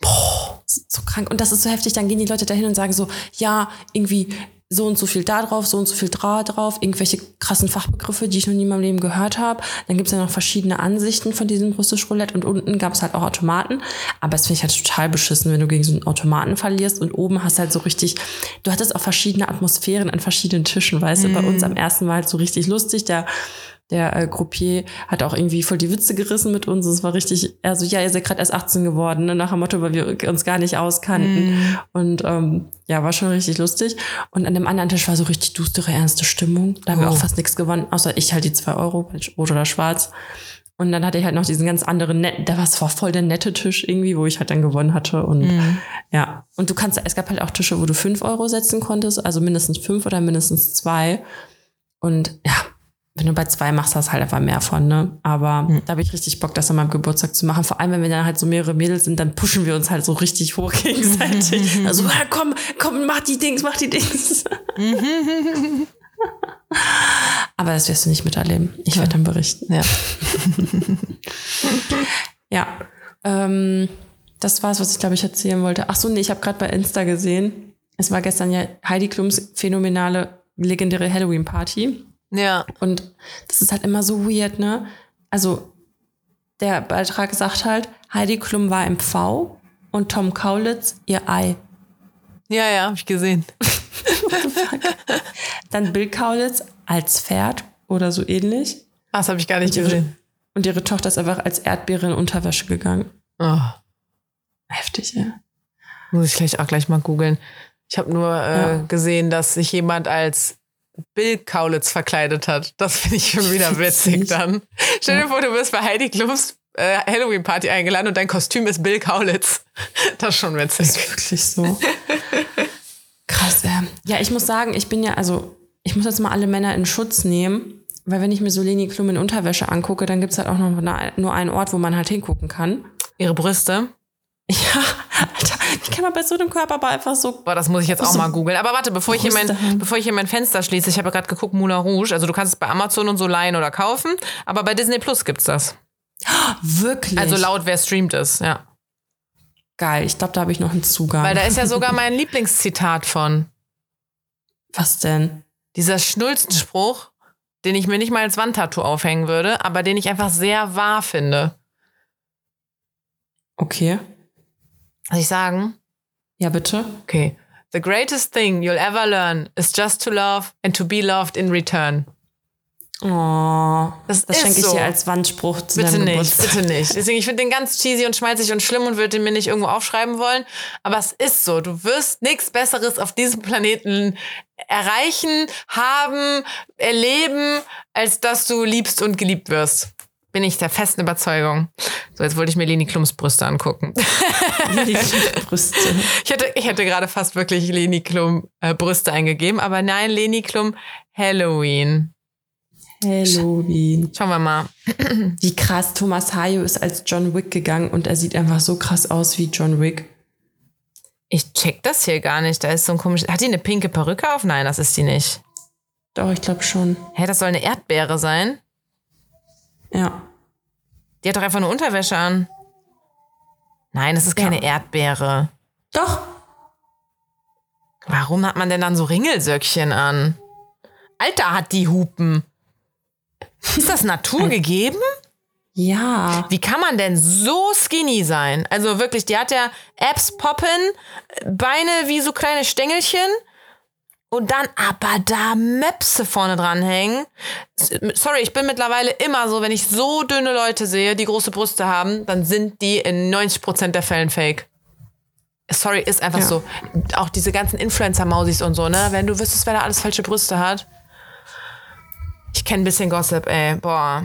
Boah, so krank. Und das ist so heftig. Dann gehen die Leute dahin und sagen so, ja, irgendwie so und so viel da drauf, so und so viel da drauf, irgendwelche krassen Fachbegriffe, die ich noch nie in meinem Leben gehört habe. Dann gibt es ja noch verschiedene Ansichten von diesem russisch Roulette und unten gab es halt auch Automaten. Aber das finde ich halt total beschissen, wenn du gegen so einen Automaten verlierst und oben hast halt so richtig, du hattest auch verschiedene Atmosphären an verschiedenen Tischen, weißt du. Bei uns am ersten war halt so richtig lustig, der der äh, Groupier hat auch irgendwie voll die Witze gerissen mit uns. Es war richtig, also ja, ihr seid gerade erst 18 geworden, ne, nach dem Motto, weil wir uns gar nicht auskannten. Und ähm, ja, war schon richtig lustig. Und an dem anderen Tisch war so richtig düstere, ernste Stimmung. Da haben wir Oh. auch fast nichts gewonnen, außer ich halt die zwei Euro, rot oder schwarz. Und dann hatte ich halt noch diesen ganz anderen netten, da war es war voll der nette Tisch irgendwie, wo ich halt dann gewonnen hatte. Und ja, und du kannst, es gab halt auch Tische, wo du fünf Euro setzen konntest, also mindestens fünf oder mindestens zwei. Und ja, wenn du bei zwei machst, hast du halt einfach mehr von, ne? Aber da habe ich richtig Bock, das an meinem Geburtstag zu machen. Vor allem, wenn wir dann halt so mehrere Mädels sind, dann pushen wir uns halt so richtig hoch gegenseitig. also, ja, komm, komm, mach die Dings, mach die Dings. [LAUGHS] Aber das wirst du nicht miterleben. Ich werde dann berichten. Ja. [LAUGHS] Ja. Ähm, das war's, was ich glaube ich erzählen wollte. Ach so, nee, ich habe gerade bei Insta gesehen. Es war gestern ja Heidi Klums phänomenale, legendäre Halloween-Party. Ja. Und das ist halt immer so weird, ne? Also, der Beitrag sagt halt, Heidi Klum war im V und Tom Kaulitz ihr Ei. Ja, ja, hab ich gesehen. [LAUGHS] Dann Bill Kaulitz als Pferd oder so ähnlich. Ah, Das habe ich gar nicht Und ihre, gesehen. und ihre Tochter ist einfach als Erdbeere in Unterwäsche gegangen. Oh, Heftig, ja. muss ich gleich auch gleich mal googeln. Ich habe nur äh, Ja. gesehen, dass sich jemand als Bill Kaulitz verkleidet hat. Das finde ich schon wieder [LAUGHS] witzig dann. Stell dir vor, du wirst bei Heidi Klums äh, Halloween-Party eingeladen und dein Kostüm ist Bill Kaulitz. [LAUGHS] Das ist schon witzig. Ist wirklich so. [LAUGHS] Krass, äh. Ja, ich muss sagen, ich bin ja, also, ich muss jetzt mal alle Männer in Schutz nehmen, weil wenn ich mir so Leni Klum in Unterwäsche angucke, dann gibt's halt auch noch na- nur einen Ort, wo man halt hingucken kann. Ihre Brüste. [LAUGHS] Ja, Alter, wie kann man bei so einem Körper aber einfach so. Boah, das muss ich jetzt auch So mal googeln. Aber warte, bevor ich, hier mein, bevor ich hier mein Fenster schließe, ich habe ja gerade geguckt, Moulin Rouge. Also du kannst es bei Amazon und so leihen oder kaufen. Aber bei Disney Plus gibt's das. Wirklich. Also laut wer streamt es, ja. geil. Ich glaube, da habe ich noch einen Zugang. Weil da ist ja sogar mein [LAUGHS] Lieblingszitat von. Was denn? Dieser Schnulzenspruch, den ich mir nicht mal als Wandtattoo aufhängen würde, aber den ich einfach sehr wahr finde. Okay. Soll ich sagen? Ja, bitte. Okay. The greatest thing you'll ever learn is just to love and to be loved in return. Oh, Das das schenke ich so. dir als Wandspruch zu Bitte nicht, Geburtstag. bitte nicht. Deswegen, ich finde den ganz cheesy und schmalzig und schlimm und würde den mir nicht irgendwo aufschreiben wollen. Aber es ist so. Du wirst nichts Besseres auf diesem Planeten erreichen, haben, erleben, als dass du liebst und geliebt wirst. Bin ich der festen Überzeugung. So, jetzt wollte ich mir Leni Klums Brüste angucken. Die Brüste. Ich hätte, ich hätte gerade fast wirklich Leni Klum äh, Brüste eingegeben, aber nein, Leni Klum Halloween. Halloween. Schauen wir mal. Wie krass Thomas Hayo ist als John Wick gegangen und er sieht einfach so krass aus wie John Wick. Ich check das hier gar nicht. Da ist so ein komisch. Hat die eine pinke Perücke auf? Nein, das ist die nicht. Doch, ich glaube schon. Hä, das soll eine Erdbeere sein? Ja. Die hat doch einfach eine Unterwäsche an. Nein, das ist keine Erdbeere. Doch. Warum hat man denn dann so Ringelsöckchen an? Alter, hat die Hupen. Ist das Natur gegeben? Ja. Wie kann man denn so skinny sein? Also wirklich, die hat ja Abs poppen, Beine wie so kleine Stängelchen und dann aber da Möpse vorne dran hängen. Sorry, ich bin mittlerweile immer so, wenn ich so dünne Leute sehe, die große Brüste haben, dann sind die in 90% der Fällen fake. Sorry, ist einfach Ja. so. Auch diese ganzen Influencer-Mausis und so, ne? Wenn du wüsstest, wer da alles falsche Brüste hat. Ich kenne ein bisschen Gossip, ey. Boah.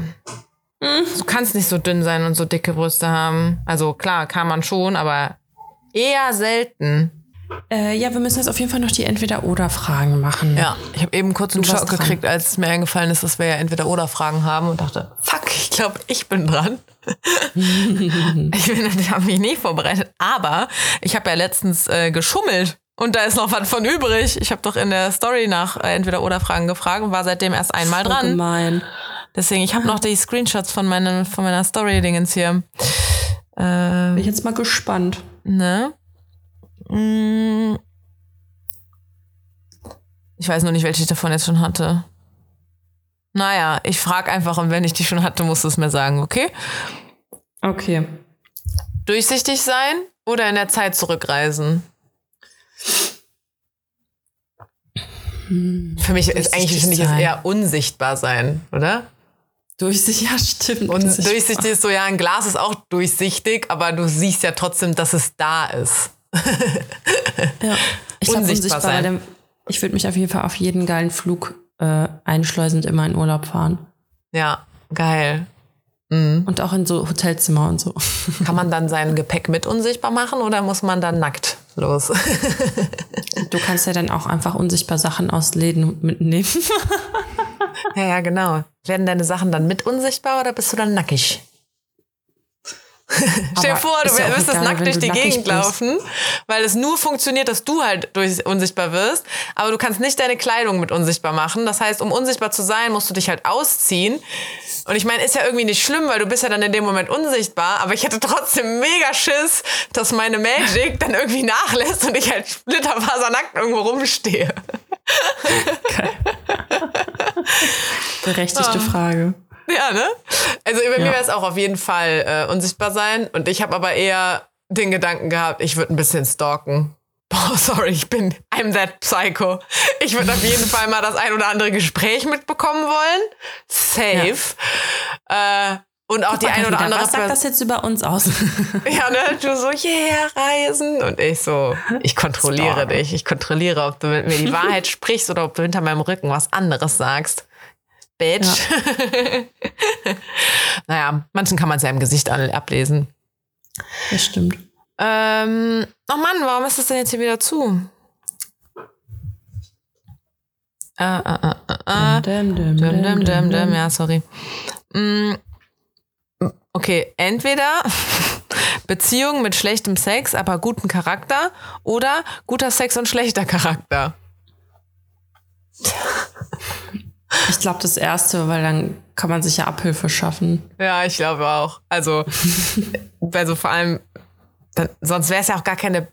Du kannst nicht so dünn sein und so dicke Brüste haben. Also klar, kann man schon, aber eher selten. Äh, ja, wir müssen jetzt auf jeden Fall noch die Entweder-Oder-Fragen machen. Ja, ich habe eben kurz einen Schock dran. gekriegt, als mir eingefallen ist, dass wir ja entweder oder Fragen haben und dachte, fuck, ich glaube, ich bin dran. [LAUGHS] ich bin, ich habe mich nicht vorbereitet, aber ich habe ja letztens äh, geschummelt Und da ist noch was von übrig. Ich habe doch in der Story nach äh, entweder oder Fragen gefragt und war seitdem erst einmal dran. Gemein. Deswegen, ich habe noch die Screenshots von, meinem, von meiner Story-Dingens hier. Ähm, Bin ich jetzt mal gespannt. ne? Mm. Ich weiß nur nicht, welche ich davon jetzt schon hatte. Naja, ich frage einfach und wenn ich die schon hatte, musst du es mir sagen, okay? Okay. Durchsichtig sein oder in der Zeit zurückreisen? Für mich ist eigentlich, Durchsichtig finde ich, es sein. eher unsichtbar sein, oder? Durchsichtig, [LAUGHS] ja, stimmt. Und durchsichtig ist so, ja, ein Glas ist auch durchsichtig, aber du siehst ja trotzdem, dass es da ist. [LAUGHS] Ja. Ich glaube, Unsichtbar sein. der- ich würde mich auf jeden Fall auf jeden geilen Flug äh, einschleusen und immer in Urlaub fahren. Ja, geil. Mhm. Und auch in so Hotelzimmer und so. [LAUGHS] Kann man dann sein Gepäck mit unsichtbar machen oder muss man dann nackt los? [LAUGHS] Du kannst ja dann auch einfach unsichtbar Sachen aus Läden mitnehmen. ja, ja, genau. Werden deine Sachen dann mit unsichtbar oder bist du dann nackig? Stell dir vor, du auch müsstest nackt durch du die Gegend bist. laufen, weil es nur funktioniert, dass du halt durch unsichtbar wirst, aber du kannst nicht deine Kleidung mit unsichtbar machen. Das heißt, um unsichtbar zu sein, musst du dich halt ausziehen. Und ich meine, ist ja irgendwie nicht schlimm, weil du bist ja dann in dem Moment unsichtbar, aber ich hätte trotzdem mega Schiss, dass meine Magic dann irgendwie nachlässt und ich halt splitterfasernackt irgendwo rumstehe. Berechtigte Frage. [LAUGHS] Ja, ne? Also bei mir Ja. wäre es auch auf jeden Fall äh, unsichtbar sein. Und ich habe aber eher den Gedanken gehabt, ich würde ein bisschen stalken. [LAUGHS] Boah, sorry, ich bin, I'm that psycho. Ich würde auf jeden Fall mal das ein oder andere Gespräch mitbekommen wollen. Safe. Äh, und auch die ein oder andere Was sagt das jetzt über uns aus? [LAUGHS] Ja, ne? Du so, yeah, reisen. Und ich so, ich kontrolliere dich. Ich kontrolliere, ob du mit mir die Wahrheit sprichst oder ob du hinter meinem Rücken was anderes sagst. Bitch. [LAUGHS] naja, manchen kann man es ja im Gesicht ablesen. Das stimmt. Ähm, oh Mann, warum ist das denn jetzt hier wieder zu? Dum, dum, Dum, dum, dum, dum. dum. Ja, sorry. Mm, Okay, entweder [LAUGHS] Beziehung mit schlechtem Sex, aber guten Charakter oder guter Sex und schlechter Charakter. [LAUGHS] Ich glaube das erste, weil dann kann man sich ja Abhilfe schaffen. Ja, ich glaube auch. Also, [LAUGHS] also vor allem, dann, sonst wäre es ja auch gar keine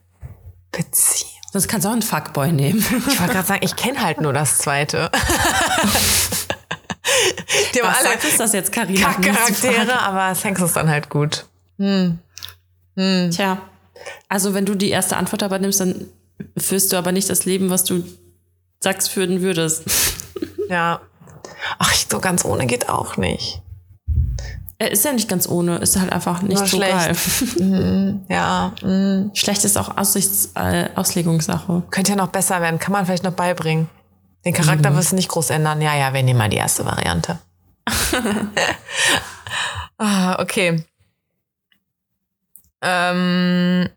Beziehung. Sonst kannst du auch einen Fuckboy nehmen. Ich wollte gerade sagen, ich kenne halt nur das zweite. [LAUGHS] Die haben Was alle uns das jetzt, Carina? Charaktere, aber Sex ist dann halt gut. Tja, also wenn du die erste Antwort aber nimmst, dann führst du aber nicht das Leben, was du sagst, führen würdest. Ja. Ach, so ganz ohne geht auch nicht. Er ist ja nicht ganz ohne, ist halt einfach nicht Nur so schlecht. geil. [LAUGHS] Ja, mm. Schlecht ist auch Aussichts äh, Auslegungssache. könnte ja noch besser werden. Kann man vielleicht noch beibringen. Den Charakter wirst du nicht groß ändern. Ja, ja, wir nehmen mal die erste Variante. [LAUGHS] ah, okay. Ähm,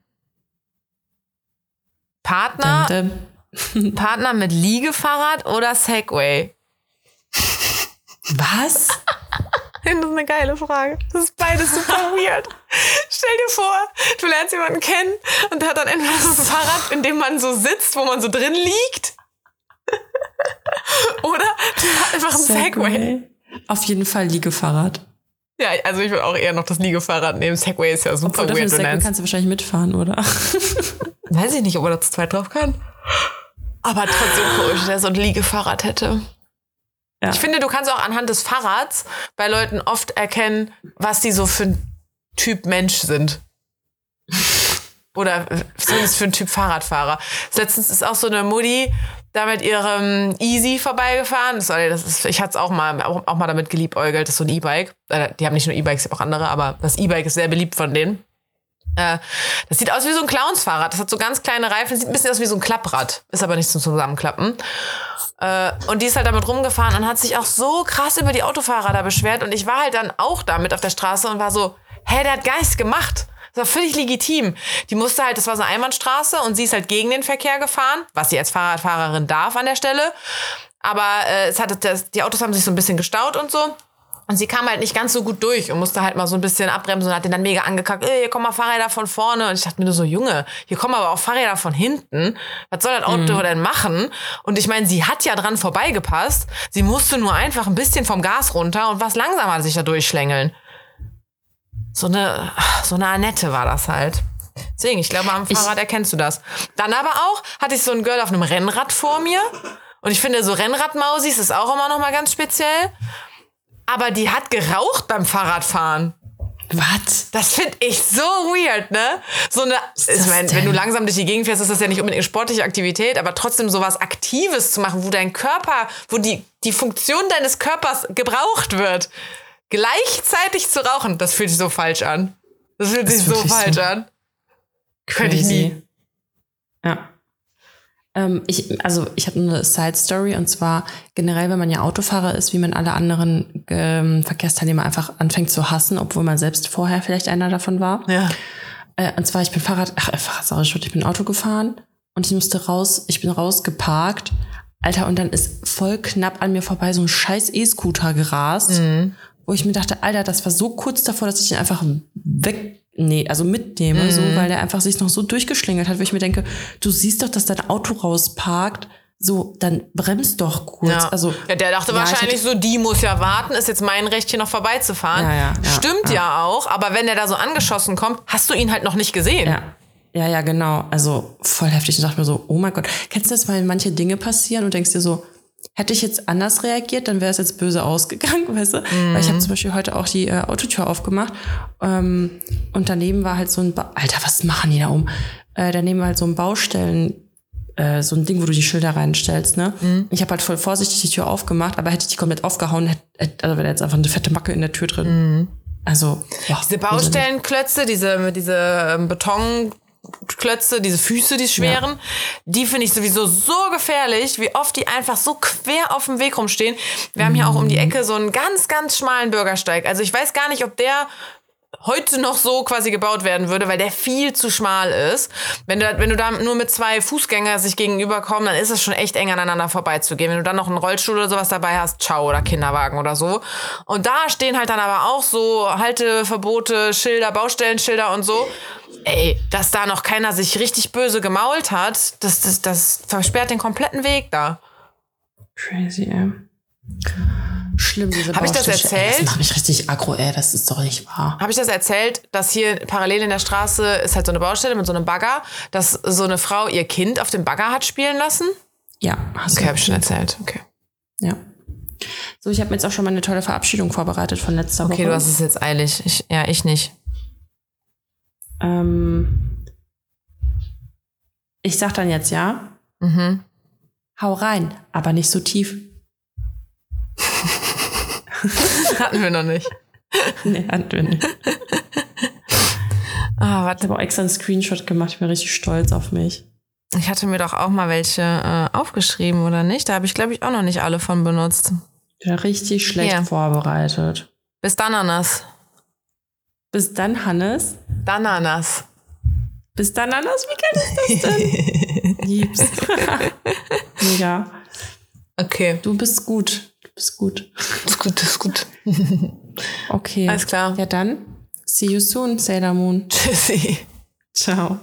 Partner. [LAUGHS] Partner mit Liegefahrrad oder Segway? Was? [LAUGHS] Das ist eine geile Frage. Das ist beides super [LAUGHS] weird. Stell dir vor, du lernst jemanden kennen und der hat dann entweder so ein Fahrrad, in dem man so sitzt, wo man so drin liegt. [LAUGHS] Oder der hat einfach ein Segway. Auf jeden Fall Liegefahrrad. Ja, also ich würde auch eher noch das Liegefahrrad nehmen. Segway ist ja super Obwohl, weird. Du Segway kannst du wahrscheinlich mitfahren, oder? Weiß ich nicht, ob er da zu zweit drauf kann. Aber trotzdem komisch, der so ein Liegefahrrad hätte. Ja. Ich finde, du kannst auch anhand des Fahrrads bei Leuten oft erkennen, was die so für ein Typ Mensch sind. [LAUGHS] Oder zumindest für ein Typ Fahrradfahrer. Letztens ist auch so eine Mutti da mit ihrem Easy vorbeigefahren. Sorry, das ist, ich hatte es auch mal, auch, auch mal damit geliebäugelt. Das ist so ein E-Bike. Äh, Die haben nicht nur E-Bikes, auch andere, aber das E-Bike ist sehr beliebt von denen. Äh, das sieht aus wie so ein Clownsfahrrad. Das hat so ganz kleine Reifen, sieht ein bisschen aus wie so ein Klapprad. Ist aber nicht zum Zusammenklappen. Äh, und die ist halt damit rumgefahren und hat sich auch so krass über die Autofahrer da beschwert. Und ich war halt dann auch damit auf der Straße und war so, hä, der hat nichts gemacht. Das war völlig legitim. Die musste halt, das war so eine Einbahnstraße und sie ist halt gegen den Verkehr gefahren, was sie als Fahrradfahrerin darf an der Stelle. Aber äh, es hatte das, die Autos haben sich so ein bisschen gestaut und so. Und sie kam halt nicht ganz so gut durch und musste halt mal so ein bisschen abbremsen und hat den dann mega angekackt, ey, hier kommen mal Fahrräder von vorne. Und ich dachte mir nur so, Junge, hier kommen aber auch Fahrräder von hinten. Was soll das Auto Mhm. denn machen? Und ich meine, sie hat ja dran vorbeigepasst. Sie musste nur einfach ein bisschen vom Gas runter und was langsamer sich da durchschlängeln. So eine, so eine Annette war das halt. Deswegen, ich glaube, am Fahrrad erkennst du das. Dann aber auch hatte ich so ein Girl auf einem Rennrad vor mir. Und ich finde, so Rennradmausis ist auch immer noch mal ganz speziell. Aber die hat geraucht beim Fahrradfahren. Was? Das finde ich so weird, ne? So eine, ich meine, wenn du langsam durch die Gegend fährst, ist das ja nicht unbedingt eine sportliche Aktivität, aber trotzdem sowas Aktives zu machen, wo dein Körper, wo die, die Funktion deines Körpers gebraucht wird, gleichzeitig zu rauchen, das fühlt sich so falsch an. Das fühlt Das sich so wirklich so falsch an. Könnte ich nie. Ja. Ähm, ich, also ich habe eine Side Story und zwar generell, wenn man ja Autofahrer ist, wie man alle anderen ähm, Verkehrsteilnehmer einfach anfängt zu hassen, obwohl man selbst vorher vielleicht einer davon war. Ja. Äh, und zwar, ich bin Fahrrad, ach, äh, Fahrrad, sorry, ich bin Auto gefahren und ich musste raus, ich bin rausgeparkt. Alter, und dann ist voll knapp an mir vorbei so ein scheiß E-Scooter gerast, wo ich mir dachte, Alter, das war so kurz davor, dass ich ihn einfach weg, nee, also mitnehme, so, weil der einfach sich noch so durchgeschlingelt hat, wo ich mir denke, du siehst doch, dass dein Auto rausparkt, so, dann bremst doch kurz. Ja. Also, ja, der dachte ja, ich wahrscheinlich so, die muss ja warten, ist jetzt mein Recht, hier noch vorbeizufahren. Ja, Stimmt ja. auch, aber wenn der da so angeschossen kommt, hast du ihn halt noch nicht gesehen. Ja. Ja, ja, genau. Also voll heftig. Ich dachte mir so, oh mein Gott. Kennst du das, weil manche Dinge passieren und denkst dir so, hätte ich jetzt anders reagiert, dann wäre es jetzt böse ausgegangen, [LAUGHS] weißt du? Weil ich habe zum Beispiel heute auch die äh, Autotür aufgemacht ähm, und daneben war halt so ein, ba Alter, was machen die da um? Äh, daneben war halt so ein Baustellen, äh, so ein Ding, wo du die Schilder reinstellst, ne? Ich habe halt voll vorsichtig die Tür aufgemacht, aber hätte ich die komplett aufgehauen, hätte, also wäre jetzt einfach eine fette Macke in der Tür drin. Also, boah, Diese Baustellenklötze, diese, diese ähm, Betonklötze, diese Füße, die schweren, die finde ich sowieso so gefährlich, wie oft die einfach so quer auf dem Weg rumstehen. Wir haben hier auch um die Ecke so einen ganz, ganz schmalen Bürgersteig. Also ich weiß gar nicht, ob der heute noch so quasi gebaut werden würde, weil der viel zu schmal ist. Wenn du, wenn du da nur mit zwei Fußgänger sich gegenüberkommen, dann ist es schon echt eng aneinander vorbeizugehen. Wenn du dann noch einen Rollstuhl oder sowas dabei hast, ciao, oder Kinderwagen oder so. Und da stehen halt dann aber auch so Halteverbote, Schilder, Baustellenschilder und so. Ey, dass da noch keiner sich richtig böse gemault hat, das, das, das versperrt den kompletten Weg da. Crazy, ey. Schlimm, diese Hab ich das Ey, erzählt? Das macht mich richtig aggro, ey. Das ist doch nicht wahr. Habe ich das erzählt, dass hier parallel in der Straße ist halt so eine Baustelle mit so einem Bagger, dass so eine Frau ihr Kind auf dem Bagger hat spielen lassen? Ja, hast Okay, du. habe ich schon erzählt. Okay. Ja. So, ich habe mir jetzt auch schon mal eine tolle Verabschiedung vorbereitet von letzter Okay, Woche. du hast es jetzt eilig. Ich, ja, ich nicht. ähm, ich sag dann jetzt ja. Mhm. Hau rein, aber nicht so tief. [LAUGHS] Hatten wir noch nicht. Nee, hatten wir nicht. Ah, Ich warte. habe auch extra einen Screenshot gemacht. Ich bin richtig stolz auf mich. Ich hatte mir doch auch mal welche äh, aufgeschrieben, oder nicht? Da habe ich, glaube ich, auch noch nicht alle von benutzt. Ich bin richtig schlecht Ja. vorbereitet. Bis Dananas. Bis dann, Hannes. Dananas. Bis dann, Hannes. Wie geil ist das denn? [LAUGHS] Lieb's. [LAUGHS] Mega. Okay. Du bist gut. Du bist gut. Ist gut, ist gut. [LAUGHS] Okay. Alles klar. Ja, dann. See you soon, Sailor Moon. Tschüssi. Ciao.